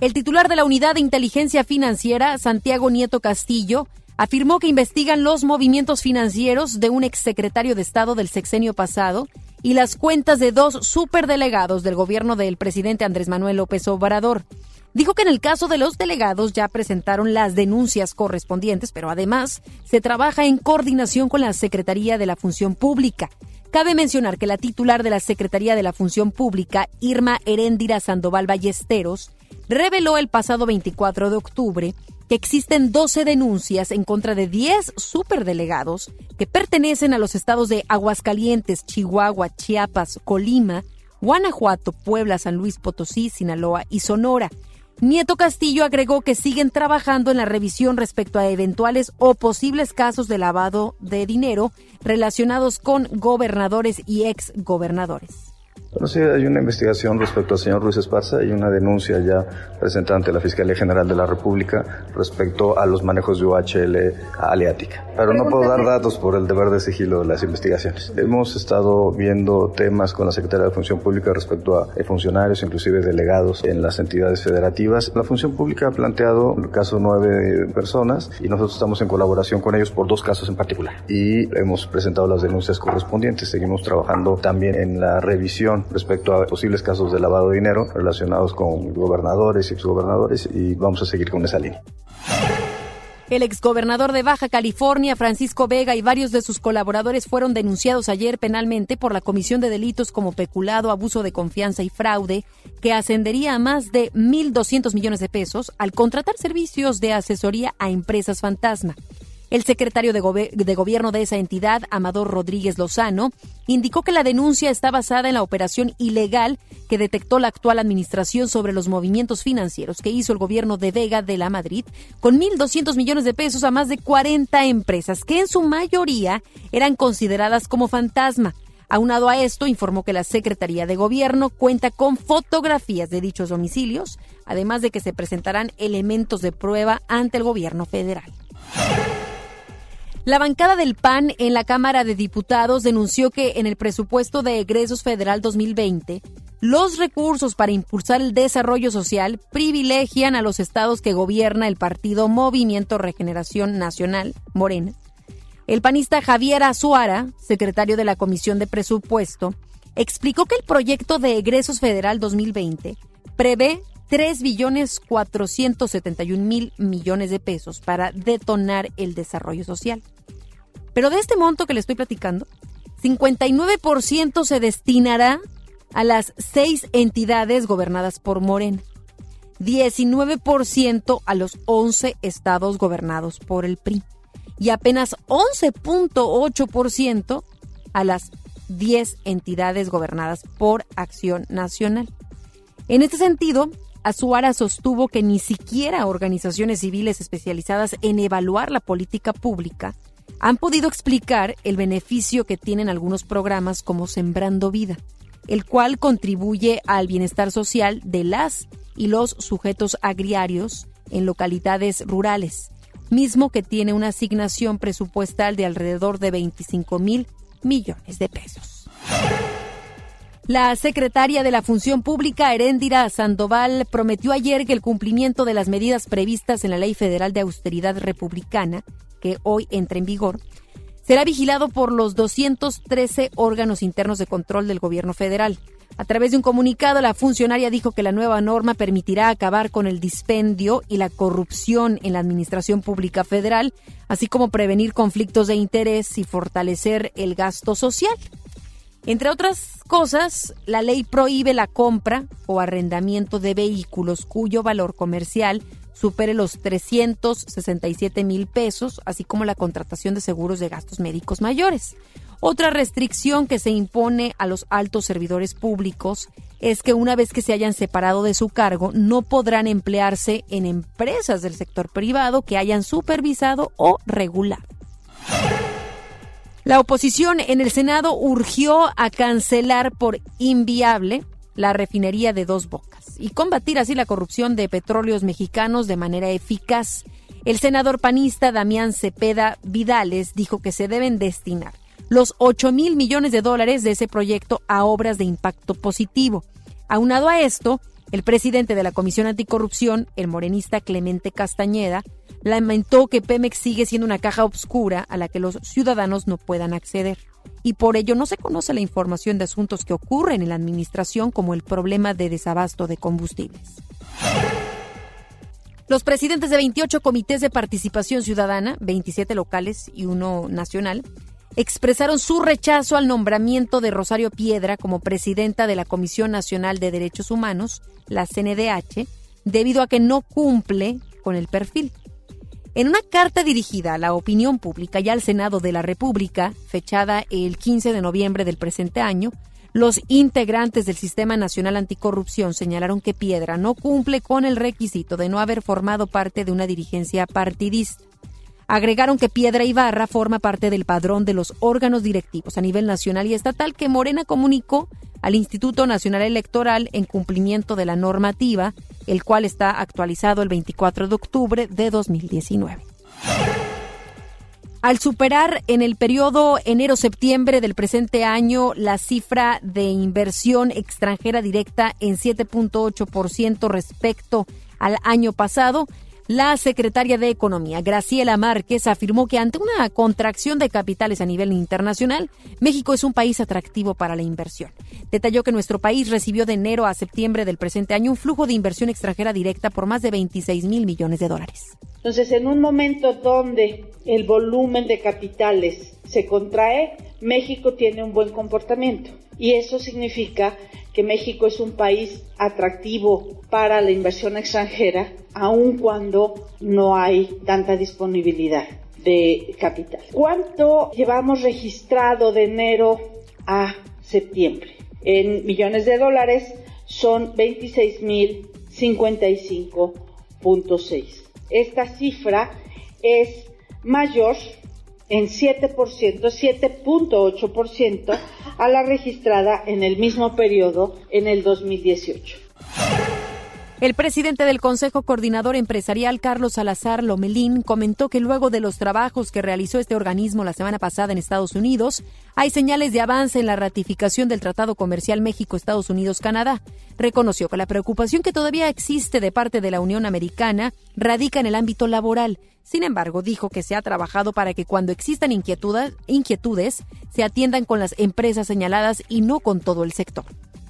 El titular de la Unidad de Inteligencia Financiera, Santiago Nieto Castillo, afirmó que investigan los movimientos financieros de un exsecretario de Estado del sexenio pasado y las cuentas de dos superdelegados del gobierno del presidente Andrés Manuel López Obrador. Dijo que en el caso de los delegados ya presentaron las denuncias correspondientes, pero además se trabaja en coordinación con la Secretaría de la Función Pública. Cabe mencionar que la titular de la Secretaría de la Función Pública, Irma Heréndira Sandoval Ballesteros, reveló el pasado 24 de octubre que existen 12 denuncias en contra de 10 superdelegados que pertenecen a los estados de Aguascalientes, Chihuahua, Chiapas, Colima, Guanajuato, Puebla, San Luis Potosí, Sinaloa y Sonora. Nieto Castillo agregó que siguen trabajando en la revisión respecto a eventuales o posibles casos de lavado de dinero relacionados con gobernadores y exgobernadores. Bueno, sí, hay una investigación respecto al señor Ruiz Esparza y una denuncia ya presentada ante la Fiscalía General de la República respecto a los manejos de UHL aleática. Pero no puedo dar datos por el deber de sigilo de las investigaciones. Hemos estado viendo temas con la Secretaría de Función Pública respecto a funcionarios, inclusive delegados en las entidades federativas. La Función Pública ha planteado el caso nueve personas y nosotros estamos en colaboración con ellos por dos casos en particular. Y hemos presentado las denuncias correspondientes. Seguimos trabajando también en la revisión respecto a posibles casos de lavado de dinero relacionados con gobernadores y exgobernadores y vamos a seguir con esa línea. El exgobernador de Baja California, Francisco Vega, y varios de sus colaboradores fueron denunciados ayer penalmente por la comisión de delitos como peculado, abuso de confianza y fraude, que ascendería a más de 1.200 millones de pesos al contratar servicios de asesoría a empresas fantasma. El secretario de, gobierno de esa entidad, Amador Rodríguez Lozano, indicó que la denuncia está basada en la operación ilegal que detectó la actual administración sobre los movimientos financieros que hizo el gobierno de Vega de la Madrid con 1.200 millones de pesos a más de 40 empresas que en su mayoría eran consideradas como fantasma. Aunado a esto, informó que la Secretaría de Gobierno cuenta con fotografías de dichos domicilios, además de que se presentarán elementos de prueba ante el gobierno federal. La bancada del PAN en la Cámara de Diputados denunció que en el presupuesto de egresos federal 2020, los recursos para impulsar el desarrollo social privilegian a los estados que gobierna el partido Movimiento Regeneración Nacional, Morena. El panista Javier Azuara, secretario de la Comisión de Presupuesto, explicó que el proyecto de egresos federal 2020 prevé 3 billones 471 mil millones de pesos para detonar el desarrollo social. Pero de este monto que le estoy platicando, 59% se destinará a las seis entidades gobernadas por Morena, 19% a los 11 estados gobernados por el PRI y apenas 11.8% a las 10 entidades gobernadas por Acción Nacional. En este sentido, Azuara sostuvo que ni siquiera organizaciones civiles especializadas en evaluar la política pública han podido explicar el beneficio que tienen algunos programas como Sembrando Vida, el cual contribuye al bienestar social de las y los sujetos agriarios en localidades rurales, mismo que tiene una asignación presupuestal de alrededor de 25 mil millones de pesos. La secretaria de la Función Pública, Heréndira Sandoval, prometió ayer que el cumplimiento de las medidas previstas en la Ley Federal de Austeridad Republicana que hoy entra en vigor, será vigilado por los 213 órganos internos de control del gobierno federal. A través de un comunicado, la funcionaria dijo que la nueva norma permitirá acabar con el dispendio y la corrupción en la administración pública federal, así como prevenir conflictos de interés y fortalecer el gasto social. Entre otras cosas, la ley prohíbe la compra o arrendamiento de vehículos cuyo valor comercial supere los 367 mil pesos, así como la contratación de seguros de gastos médicos mayores. Otra restricción que se impone a los altos servidores públicos es que una vez que se hayan separado de su cargo, no podrán emplearse en empresas del sector privado que hayan supervisado o regulado. La oposición en el Senado urgió a cancelar por inviable la refinería de dos bocas y combatir así la corrupción de petróleos mexicanos de manera eficaz. El senador panista Damián Cepeda Vidales dijo que se deben destinar los 8 mil millones de dólares de ese proyecto a obras de impacto positivo. Aunado a esto, el presidente de la Comisión Anticorrupción, el morenista Clemente Castañeda, lamentó que Pemex sigue siendo una caja oscura a la que los ciudadanos no puedan acceder. Y por ello no se conoce la información de asuntos que ocurren en la administración como el problema de desabasto de combustibles. Los presidentes de 28 comités de participación ciudadana, 27 locales y uno nacional, expresaron su rechazo al nombramiento de Rosario Piedra como presidenta de la Comisión Nacional de Derechos Humanos, la CNDH, debido a que no cumple con el perfil. En una carta dirigida a la opinión pública y al Senado de la República, fechada el 15 de noviembre del presente año, los integrantes del Sistema Nacional Anticorrupción señalaron que Piedra no cumple con el requisito de no haber formado parte de una dirigencia partidista. Agregaron que Piedra Ibarra forma parte del padrón de los órganos directivos a nivel nacional y estatal que Morena comunicó al Instituto Nacional Electoral en cumplimiento de la normativa, el cual está actualizado el 24 de octubre de 2019. Al superar en el periodo enero-septiembre del presente año la cifra de inversión extranjera directa en 7.8% respecto al año pasado, la secretaria de Economía, Graciela Márquez, afirmó que ante una contracción de capitales a nivel internacional, México es un país atractivo para la inversión. Detalló que nuestro país recibió de enero a septiembre del presente año un flujo de inversión extranjera directa por más de 26 mil millones de dólares. Entonces, en un momento donde el volumen de capitales se contrae, México tiene un buen comportamiento. Y eso significa que México es un país atractivo para la inversión extranjera, aun cuando no hay tanta disponibilidad de capital. ¿Cuánto llevamos registrado de enero a septiembre? En millones de dólares son 26.055.6. Esta cifra es mayor en 7%, 7.8% a la registrada en el mismo periodo en el 2018. El presidente del Consejo Coordinador Empresarial, Carlos Salazar Lomelín, comentó que luego de los trabajos que realizó este organismo la semana pasada en Estados Unidos, hay señales de avance en la ratificación del Tratado Comercial México-Estados Unidos-Canadá. Reconoció que la preocupación que todavía existe de parte de la Unión Americana radica en el ámbito laboral. Sin embargo, dijo que se ha trabajado para que cuando existan inquietudes, inquietudes se atiendan con las empresas señaladas y no con todo el sector.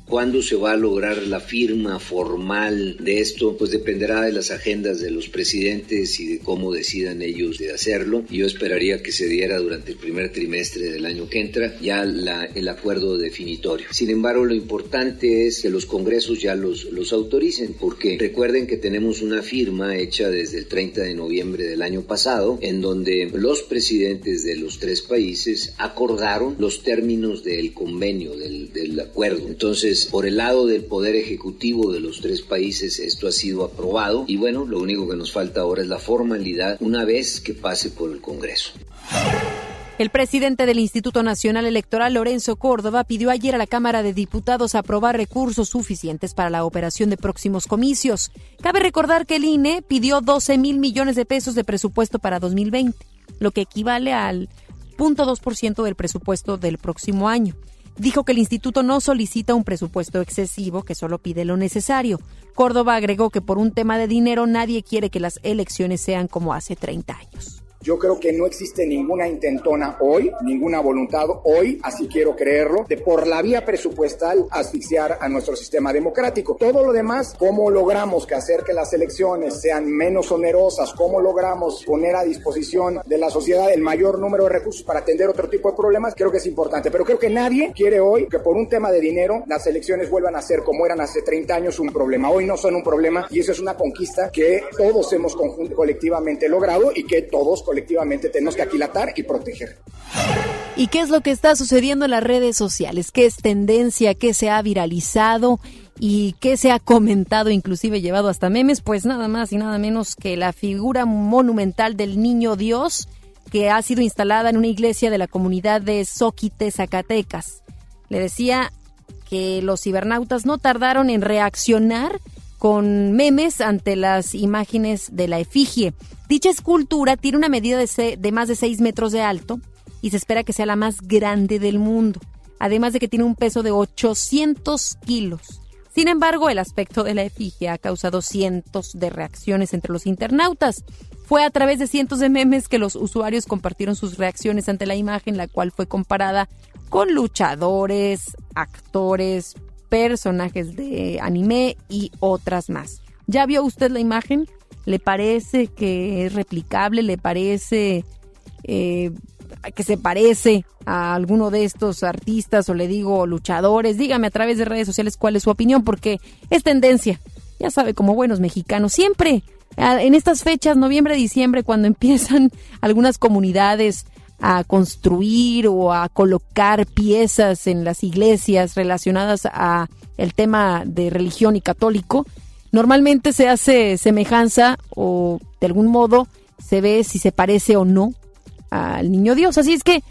¿Cuándo se va a lograr la firma formal de esto? Pues dependerá de las agendas de los presidentes y de cómo decidan ellos de hacerlo. Yo esperaría que se diera durante el primer trimestre del año que entra ya la, el acuerdo definitorio. Sin embargo, lo importante es que los congresos ya los, los autoricen, porque recuerden que tenemos una firma hecha desde el 30 de noviembre del año pasado, en donde los presidentes de los tres países acordaron los términos del convenio, del, del acuerdo. Entonces, por el lado del Poder Ejecutivo de los tres países, esto ha sido aprobado y bueno, lo único que nos falta ahora es la formalidad una vez que pase por el Congreso. El presidente del Instituto Nacional Electoral, Lorenzo Córdoba, pidió ayer a la Cámara de Diputados aprobar recursos suficientes para la operación de próximos comicios. Cabe recordar que el INE pidió 12 mil millones de pesos de presupuesto para 2020, lo que equivale al 0.2% del presupuesto del próximo año dijo que el instituto no solicita un presupuesto excesivo, que solo pide lo necesario. Córdoba agregó que por un tema de dinero nadie quiere que las elecciones sean como hace 30 años. Yo creo que no existe ninguna intentona hoy, ninguna voluntad hoy, así quiero creerlo, de por la vía presupuestal asfixiar a nuestro sistema democrático. Todo lo demás, cómo logramos que hacer que las elecciones sean menos onerosas, cómo logramos poner a disposición de la sociedad el mayor número de recursos para atender otro tipo de problemas, creo que es importante. Pero creo que nadie quiere hoy que por un tema de dinero las elecciones vuelvan a ser como eran hace 30 años un problema. Hoy no son un problema y eso es una conquista que todos hemos colectivamente logrado y que todos colectivamente tenemos que aquilatar y proteger. ¿Y qué es lo que está sucediendo en las redes sociales? ¿Qué es tendencia? ¿Qué se ha viralizado? ¿Y qué se ha comentado, inclusive llevado hasta memes? Pues nada más y nada menos que la figura monumental del niño Dios que ha sido instalada en una iglesia de la comunidad de Soquite, Zacatecas. Le decía que los cibernautas no tardaron en reaccionar con memes ante las imágenes de la efigie. Dicha escultura tiene una medida de, de más de 6 metros de alto y se espera que sea la más grande del mundo, además de que tiene un peso de 800 kilos. Sin embargo, el aspecto de la efigie ha causado cientos de reacciones entre los internautas. Fue a través de cientos de memes que los usuarios compartieron sus reacciones ante la imagen, la cual fue comparada con luchadores, actores, personajes de anime y otras más. ¿Ya vio usted la imagen? ¿Le parece que es replicable? ¿Le parece eh, que se parece a alguno de estos artistas o le digo luchadores? Dígame a través de redes sociales cuál es su opinión porque es tendencia. Ya sabe, como buenos mexicanos, siempre en estas fechas, noviembre, diciembre, cuando empiezan algunas comunidades a construir o a colocar piezas en las iglesias relacionadas a el tema de religión y católico, normalmente se hace semejanza o de algún modo se ve si se parece o no al niño Dios. Así es que,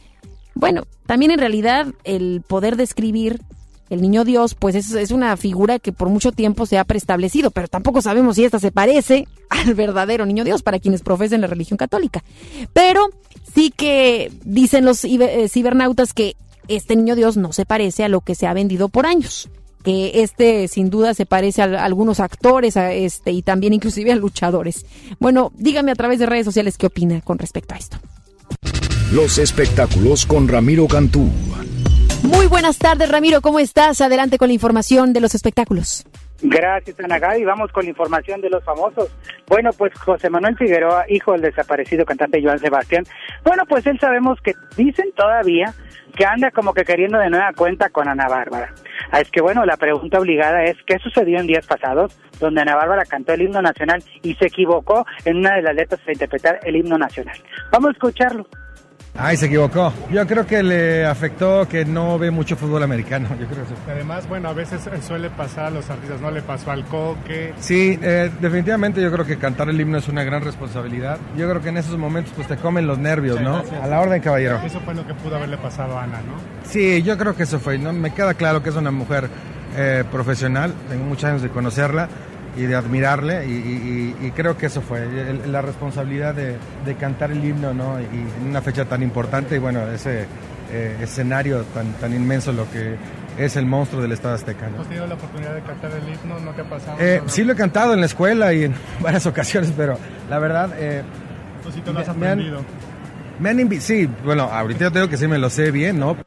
bueno, también en realidad el poder describir el niño Dios, pues es, es, una figura que por mucho tiempo se ha preestablecido, pero tampoco sabemos si esta se parece al verdadero niño Dios para quienes profesen la religión católica. Pero sí que dicen los eh, cibernautas que este niño Dios no se parece a lo que se ha vendido por años que este sin duda se parece a, algunos actores a este y también inclusive a luchadores. Bueno, dígame a través de redes sociales qué opina con respecto a esto. Los espectáculos con Ramiro Cantú. Muy buenas tardes, Ramiro, ¿cómo estás? Adelante con la información de los espectáculos. Gracias, Ana Gaby. Vamos con la información de los famosos. Bueno, pues José Manuel Figueroa, hijo del desaparecido cantante Joan Sebastián. Bueno, pues él sabemos que dicen todavía que anda como que queriendo de nueva cuenta con Ana Bárbara. Ah, es que bueno, la pregunta obligada es, ¿qué sucedió en días pasados donde Ana Bárbara cantó el himno nacional y se equivocó en una de las letras para interpretar el himno nacional? Vamos a escucharlo. Ay, se equivocó. Yo creo que le afectó que no ve mucho fútbol americano. Yo creo eso. Además, bueno, a veces suele pasar a los artistas, ¿no? Le pasó al Coque. Sí, eh, definitivamente yo creo que cantar el himno es una gran responsabilidad. Yo creo que en esos momentos pues te comen los nervios, ¿no? A la orden, caballero. Eso fue lo que pudo haberle pasado a Ana, ¿no? Sí, yo creo que eso fue. ¿no? Me queda claro que es una mujer eh, profesional. Tengo muchos años de conocerla y de admirarle y, creo que eso fue la responsabilidad de, cantar el himno ¿no? y en una fecha tan importante y bueno ese eh, escenario tan, tan inmenso lo que es el monstruo del Estado Azteca. ¿Has tenido la oportunidad de cantar el himno? ¿No te ha pasado? Eh, sí lo he cantado en la escuela y en varias ocasiones, pero la verdad... Eh, ¿Tú sí te lo has aprendido? Me han, sí, bueno, ahorita yo tengo que sí me lo sé bien, ¿no?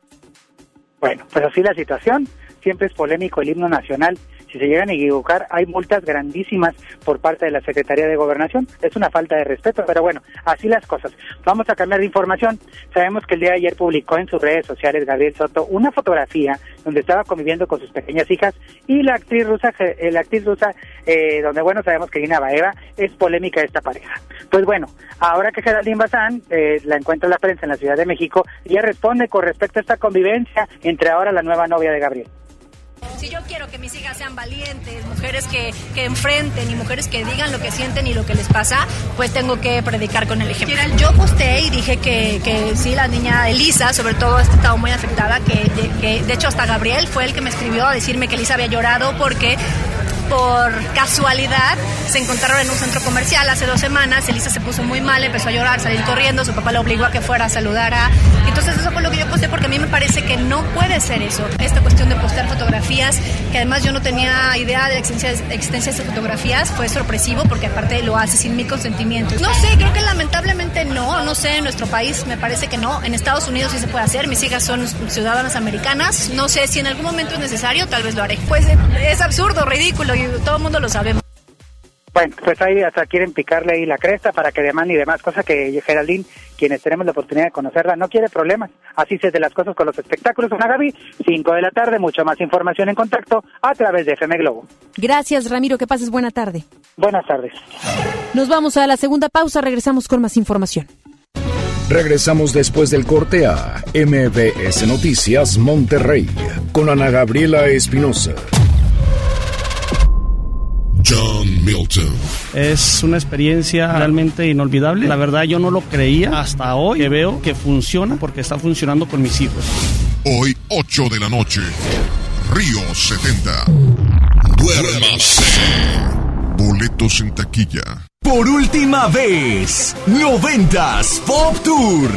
Bueno, pues así la situación, siempre es polémico el himno nacional si se llegan a equivocar, hay multas grandísimas por parte de la Secretaría de Gobernación. Es una falta de respeto, pero bueno, así las cosas. Vamos a cambiar de información. Sabemos que el día de ayer publicó en sus redes sociales Gabriel Soto una fotografía donde estaba conviviendo con sus pequeñas hijas y la actriz rusa, eh, la actriz rusa, eh, donde bueno sabemos que Lina Baeva es polémica esta pareja. Pues bueno, ahora que Geraldine Bazán eh, la encuentra en la prensa en la Ciudad de México, ella responde con respecto a esta convivencia entre ahora la nueva novia de Gabriel. Si yo quiero que mis hijas sean valientes, mujeres que, que, enfrenten y mujeres que digan lo que sienten y lo que les pasa, pues tengo que predicar con el ejemplo. Yo posteé y dije que, que sí, la niña Elisa, sobre todo, estaba muy afectada, que de, que de hecho hasta Gabriel fue el que me escribió a decirme que Elisa había llorado porque por casualidad se encontraron en un centro comercial hace dos semanas. Elisa se puso muy mal, empezó a llorar, salir corriendo. Su papá le obligó a que fuera a saludar a. Entonces, eso fue lo que yo posté porque a mí me parece que no puede ser eso. Esta cuestión de postear fotografías, que además yo no tenía idea de la existencia, de esas fotografías, fue sorpresivo porque aparte lo hace sin mi consentimiento. No sé, creo que lamentablemente no. no sé, en nuestro país me parece que no. En Estados Unidos sí se puede hacer. Mis hijas son ciudadanas americanas. No sé si en algún momento es necesario, tal vez lo haré. Pues eh, es absurdo, ridículo y todo el mundo lo sabemos. Bueno, pues ahí hasta quieren picarle ahí la cresta para que demande y demás, cosa que Geraldine, quienes tenemos la oportunidad de conocerla, no quiere problemas. Así se de las cosas con los espectáculos. Ana Gaby, 5 de la tarde, mucha más información en contacto a través de FM Globo. Gracias, Ramiro, que pases buena tarde. Buenas tardes. Nos vamos a la segunda pausa, regresamos con más información. Regresamos después del corte a MBS Noticias Monterrey con Ana Gabriela Espinosa. John Milton. Es una experiencia realmente inolvidable. La verdad yo no lo creía hasta hoy que veo que funciona porque está funcionando con mis hijos. Hoy 8 de la noche, Río 70. Duérmase. Boletos en taquilla. Por última vez, 90s Pop Tour.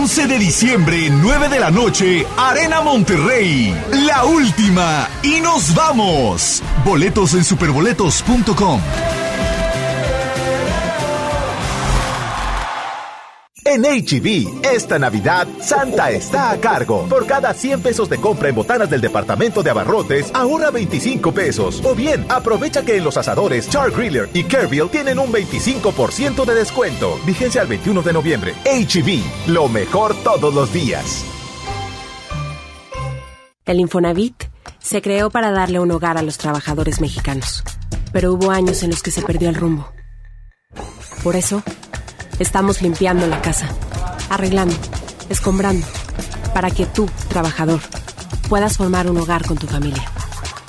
11 de diciembre, 9 de la noche, Arena Monterrey. La última. Y nos vamos. Boletos en superboletos.com. En HB, e esta Navidad, Santa está a cargo. Por cada 100 pesos de compra en botanas del departamento de abarrotes, ahorra 25 pesos. O bien, aprovecha que en los asadores Char Griller y Kerville tienen un 25% de descuento. Vigencia al 21 de noviembre. HB, e lo mejor todos los días. El Infonavit se creó para darle un hogar a los trabajadores mexicanos. Pero hubo años en los que se perdió el rumbo. Por eso, Estamos limpiando la casa, arreglando, escombrando, para que tú, trabajador, puedas formar un hogar con tu familia.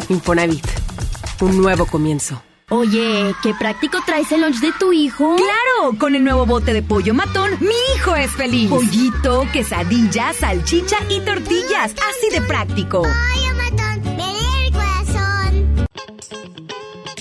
Infonavit, un nuevo comienzo. Oye, qué práctico traes el lunch de tu hijo. Claro, con el nuevo bote de pollo matón, mi hijo es feliz. Pollito, quesadilla, salchicha y tortillas, así de práctico.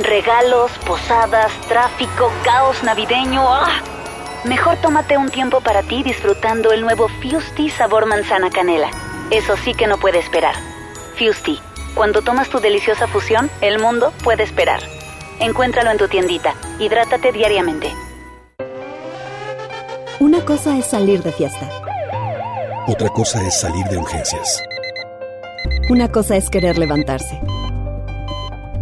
Regalos, posadas, tráfico, caos navideño. ¡Ah! Mejor tómate un tiempo para ti disfrutando el nuevo Fusti sabor manzana canela. Eso sí que no puede esperar. Fusti, cuando tomas tu deliciosa fusión, el mundo puede esperar. Encuéntralo en tu tiendita. Hidrátate diariamente. Una cosa es salir de fiesta. Otra cosa es salir de urgencias. Una cosa es querer levantarse.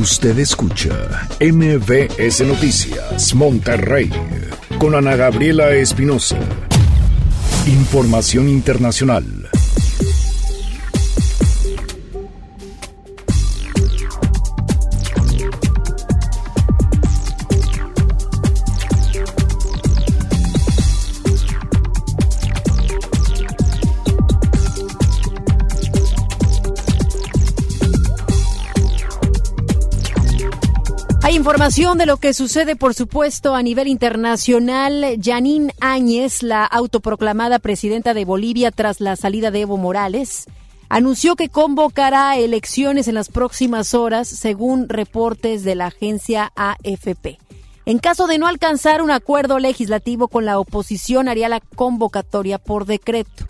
Usted escucha MBS Noticias Monterrey con Ana Gabriela Espinosa. Información internacional. Información de lo que sucede, por supuesto, a nivel internacional. Janine Áñez, la autoproclamada presidenta de Bolivia tras la salida de Evo Morales, anunció que convocará elecciones en las próximas horas, según reportes de la agencia AFP. En caso de no alcanzar un acuerdo legislativo con la oposición, haría la convocatoria por decreto.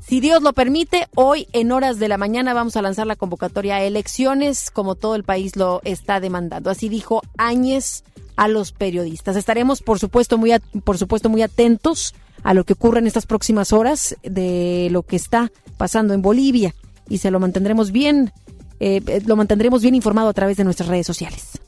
Si Dios lo permite, hoy en horas de la mañana vamos a lanzar la convocatoria a elecciones, como todo el país lo está demandando. Así dijo Áñez a los periodistas. Estaremos, por supuesto, muy, por supuesto, muy atentos a lo que ocurra en estas próximas horas de lo que está pasando en Bolivia y se lo mantendremos bien, eh, lo mantendremos bien informado a través de nuestras redes sociales.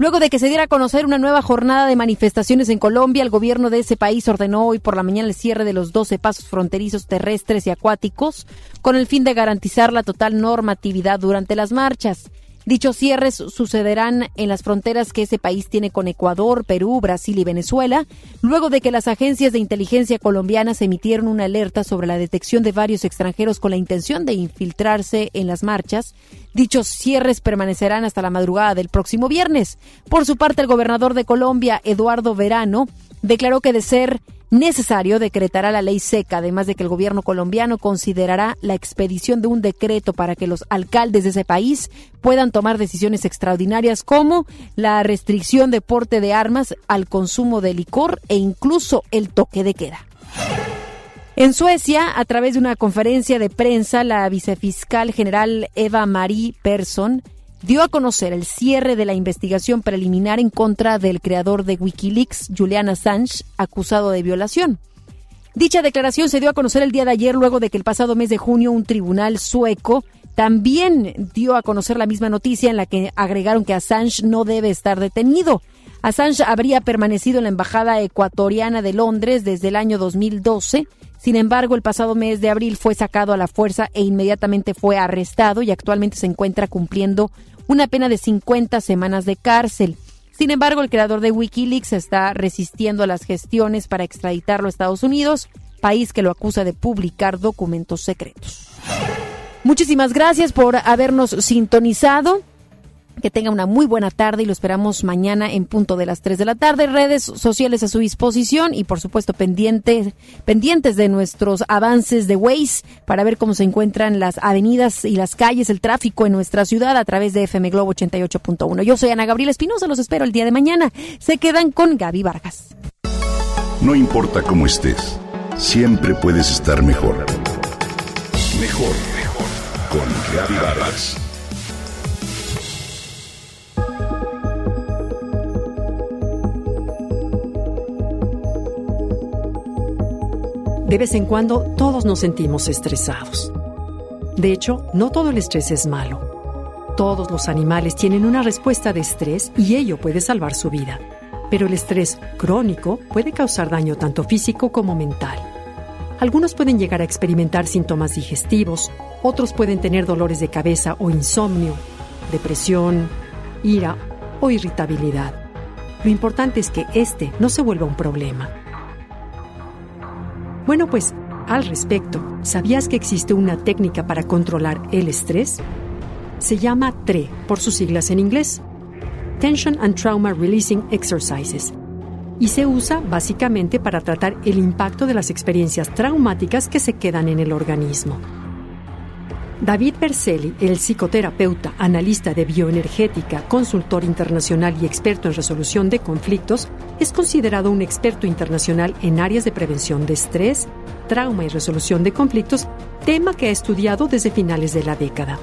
Luego de que se diera a conocer una nueva jornada de manifestaciones en Colombia, el gobierno de ese país ordenó hoy por la mañana el cierre de los 12 pasos fronterizos terrestres y acuáticos con el fin de garantizar la total normatividad durante las marchas. Dichos cierres sucederán en las fronteras que ese país tiene con Ecuador, Perú, Brasil y Venezuela, luego de que las agencias de inteligencia colombianas emitieron una alerta sobre la detección de varios extranjeros con la intención de infiltrarse en las marchas. Dichos cierres permanecerán hasta la madrugada del próximo viernes. Por su parte, el gobernador de Colombia, Eduardo Verano, declaró que de ser necesario decretará la ley seca, además de que el gobierno colombiano considerará la expedición de un decreto para que los alcaldes de ese país puedan tomar decisiones extraordinarias como la restricción de porte de armas al consumo de licor e incluso el toque de queda. En Suecia, a través de una conferencia de prensa, la vicefiscal general Eva Marie Persson dio a conocer el cierre de la investigación preliminar en contra del creador de Wikileaks, Julian Assange, acusado de violación. Dicha declaración se dio a conocer el día de ayer luego de que el pasado mes de junio un tribunal sueco también dio a conocer la misma noticia en la que agregaron que Assange no debe estar detenido. Assange habría permanecido en la Embajada Ecuatoriana de Londres desde el año 2012. Sin embargo, el pasado mes de abril fue sacado a la fuerza e inmediatamente fue arrestado y actualmente se encuentra cumpliendo una pena de 50 semanas de cárcel. Sin embargo, el creador de Wikileaks está resistiendo a las gestiones para extraditarlo a Estados Unidos, país que lo acusa de publicar documentos secretos. Muchísimas gracias por habernos sintonizado. Que tenga una muy buena tarde y lo esperamos mañana en punto de las 3 de la tarde. Redes sociales a su disposición y por supuesto pendientes de nuestros avances de Waze para ver cómo se encuentran las avenidas y las calles, el tráfico en nuestra ciudad a través de FM Globo 88.1. Yo soy Ana Gabriela Espinosa, los espero el día de mañana. Se quedan con Gaby Vargas. No importa cómo estés, siempre puedes estar mejor. Mejor, mejor. Con Gaby Vargas. De vez en cuando todos nos sentimos estresados. De hecho, no todo el estrés es malo. Todos los animales tienen una respuesta de estrés y ello puede salvar su vida. Pero el estrés crónico puede causar daño tanto físico como mental. Algunos pueden llegar a experimentar síntomas digestivos, otros pueden tener dolores de cabeza o insomnio, depresión, ira o irritabilidad. Lo importante es que este no se vuelva un problema. Bueno, pues al respecto, ¿sabías que existe una técnica para controlar el estrés? Se llama TRE, por sus siglas en inglés. Tension and Trauma Releasing Exercises. Y se usa básicamente para tratar el impacto de las experiencias traumáticas que se quedan en el organismo. David Berselli, el psicoterapeuta, analista de bioenergética, consultor internacional y experto en resolución de conflictos, es considerado un experto internacional en áreas de prevención de estrés, trauma y resolución de conflictos, tema que ha estudiado desde finales de la década.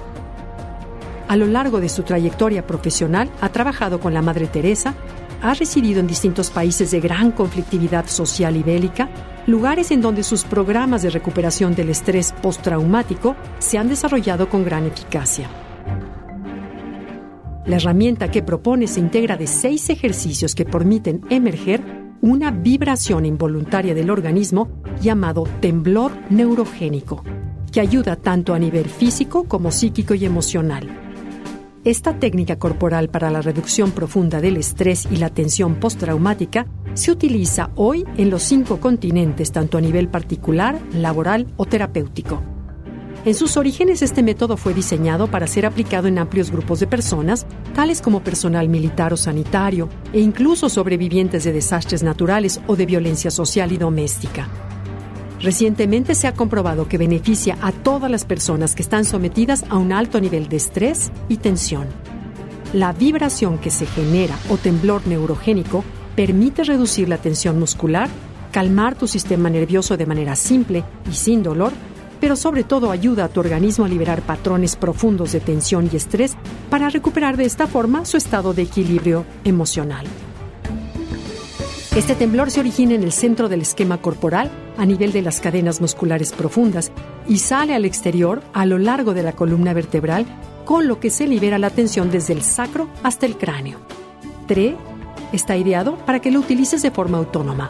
A lo largo de su trayectoria profesional ha trabajado con la Madre Teresa, ha residido en distintos países de gran conflictividad social y bélica, lugares en donde sus programas de recuperación del estrés postraumático se han desarrollado con gran eficacia. La herramienta que propone se integra de seis ejercicios que permiten emerger una vibración involuntaria del organismo llamado temblor neurogénico, que ayuda tanto a nivel físico como psíquico y emocional. Esta técnica corporal para la reducción profunda del estrés y la tensión postraumática se utiliza hoy en los cinco continentes, tanto a nivel particular, laboral o terapéutico. En sus orígenes este método fue diseñado para ser aplicado en amplios grupos de personas tales como personal militar o sanitario, e incluso sobrevivientes de desastres naturales o de violencia social y doméstica. Recientemente se ha comprobado que beneficia a todas las personas que están sometidas a un alto nivel de estrés y tensión. La vibración que se genera o temblor neurogénico permite reducir la tensión muscular, calmar tu sistema nervioso de manera simple y sin dolor, pero sobre todo ayuda a tu organismo a liberar patrones profundos de tensión y estrés para recuperar de esta forma su estado de equilibrio emocional. Este temblor se origina en el centro del esquema corporal, a nivel de las cadenas musculares profundas, y sale al exterior a lo largo de la columna vertebral, con lo que se libera la tensión desde el sacro hasta el cráneo. TRE está ideado para que lo utilices de forma autónoma.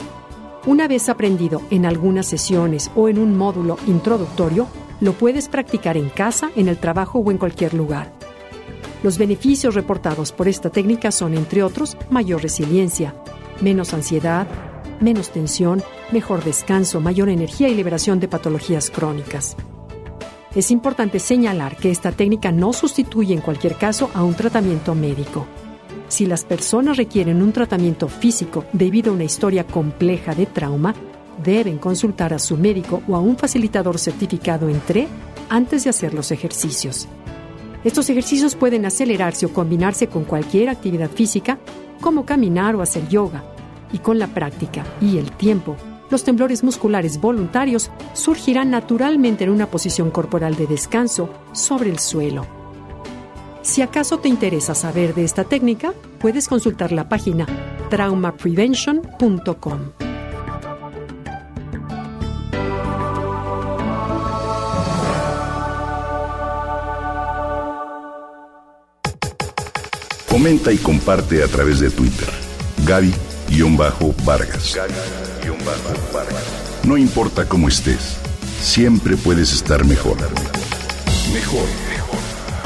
Una vez aprendido en algunas sesiones o en un módulo introductorio, lo puedes practicar en casa, en el trabajo o en cualquier lugar. Los beneficios reportados por esta técnica son, entre otros, mayor resiliencia, menos ansiedad, menos tensión, mejor descanso, mayor energía y liberación de patologías crónicas. Es importante señalar que esta técnica no sustituye en cualquier caso a un tratamiento médico. Si las personas requieren un tratamiento físico debido a una historia compleja de trauma, deben consultar a su médico o a un facilitador certificado en TRE antes de hacer los ejercicios. Estos ejercicios pueden acelerarse o combinarse con cualquier actividad física, como caminar o hacer yoga, y con la práctica y el tiempo, los temblores musculares voluntarios surgirán naturalmente en una posición corporal de descanso sobre el suelo. Si acaso te interesa saber de esta técnica, puedes consultar la página traumaprevention.com. Comenta y comparte a través de Twitter. Gaby-Vargas. Gaby-Vargas. No importa cómo estés, siempre puedes estar mejor. Mejor, mejor.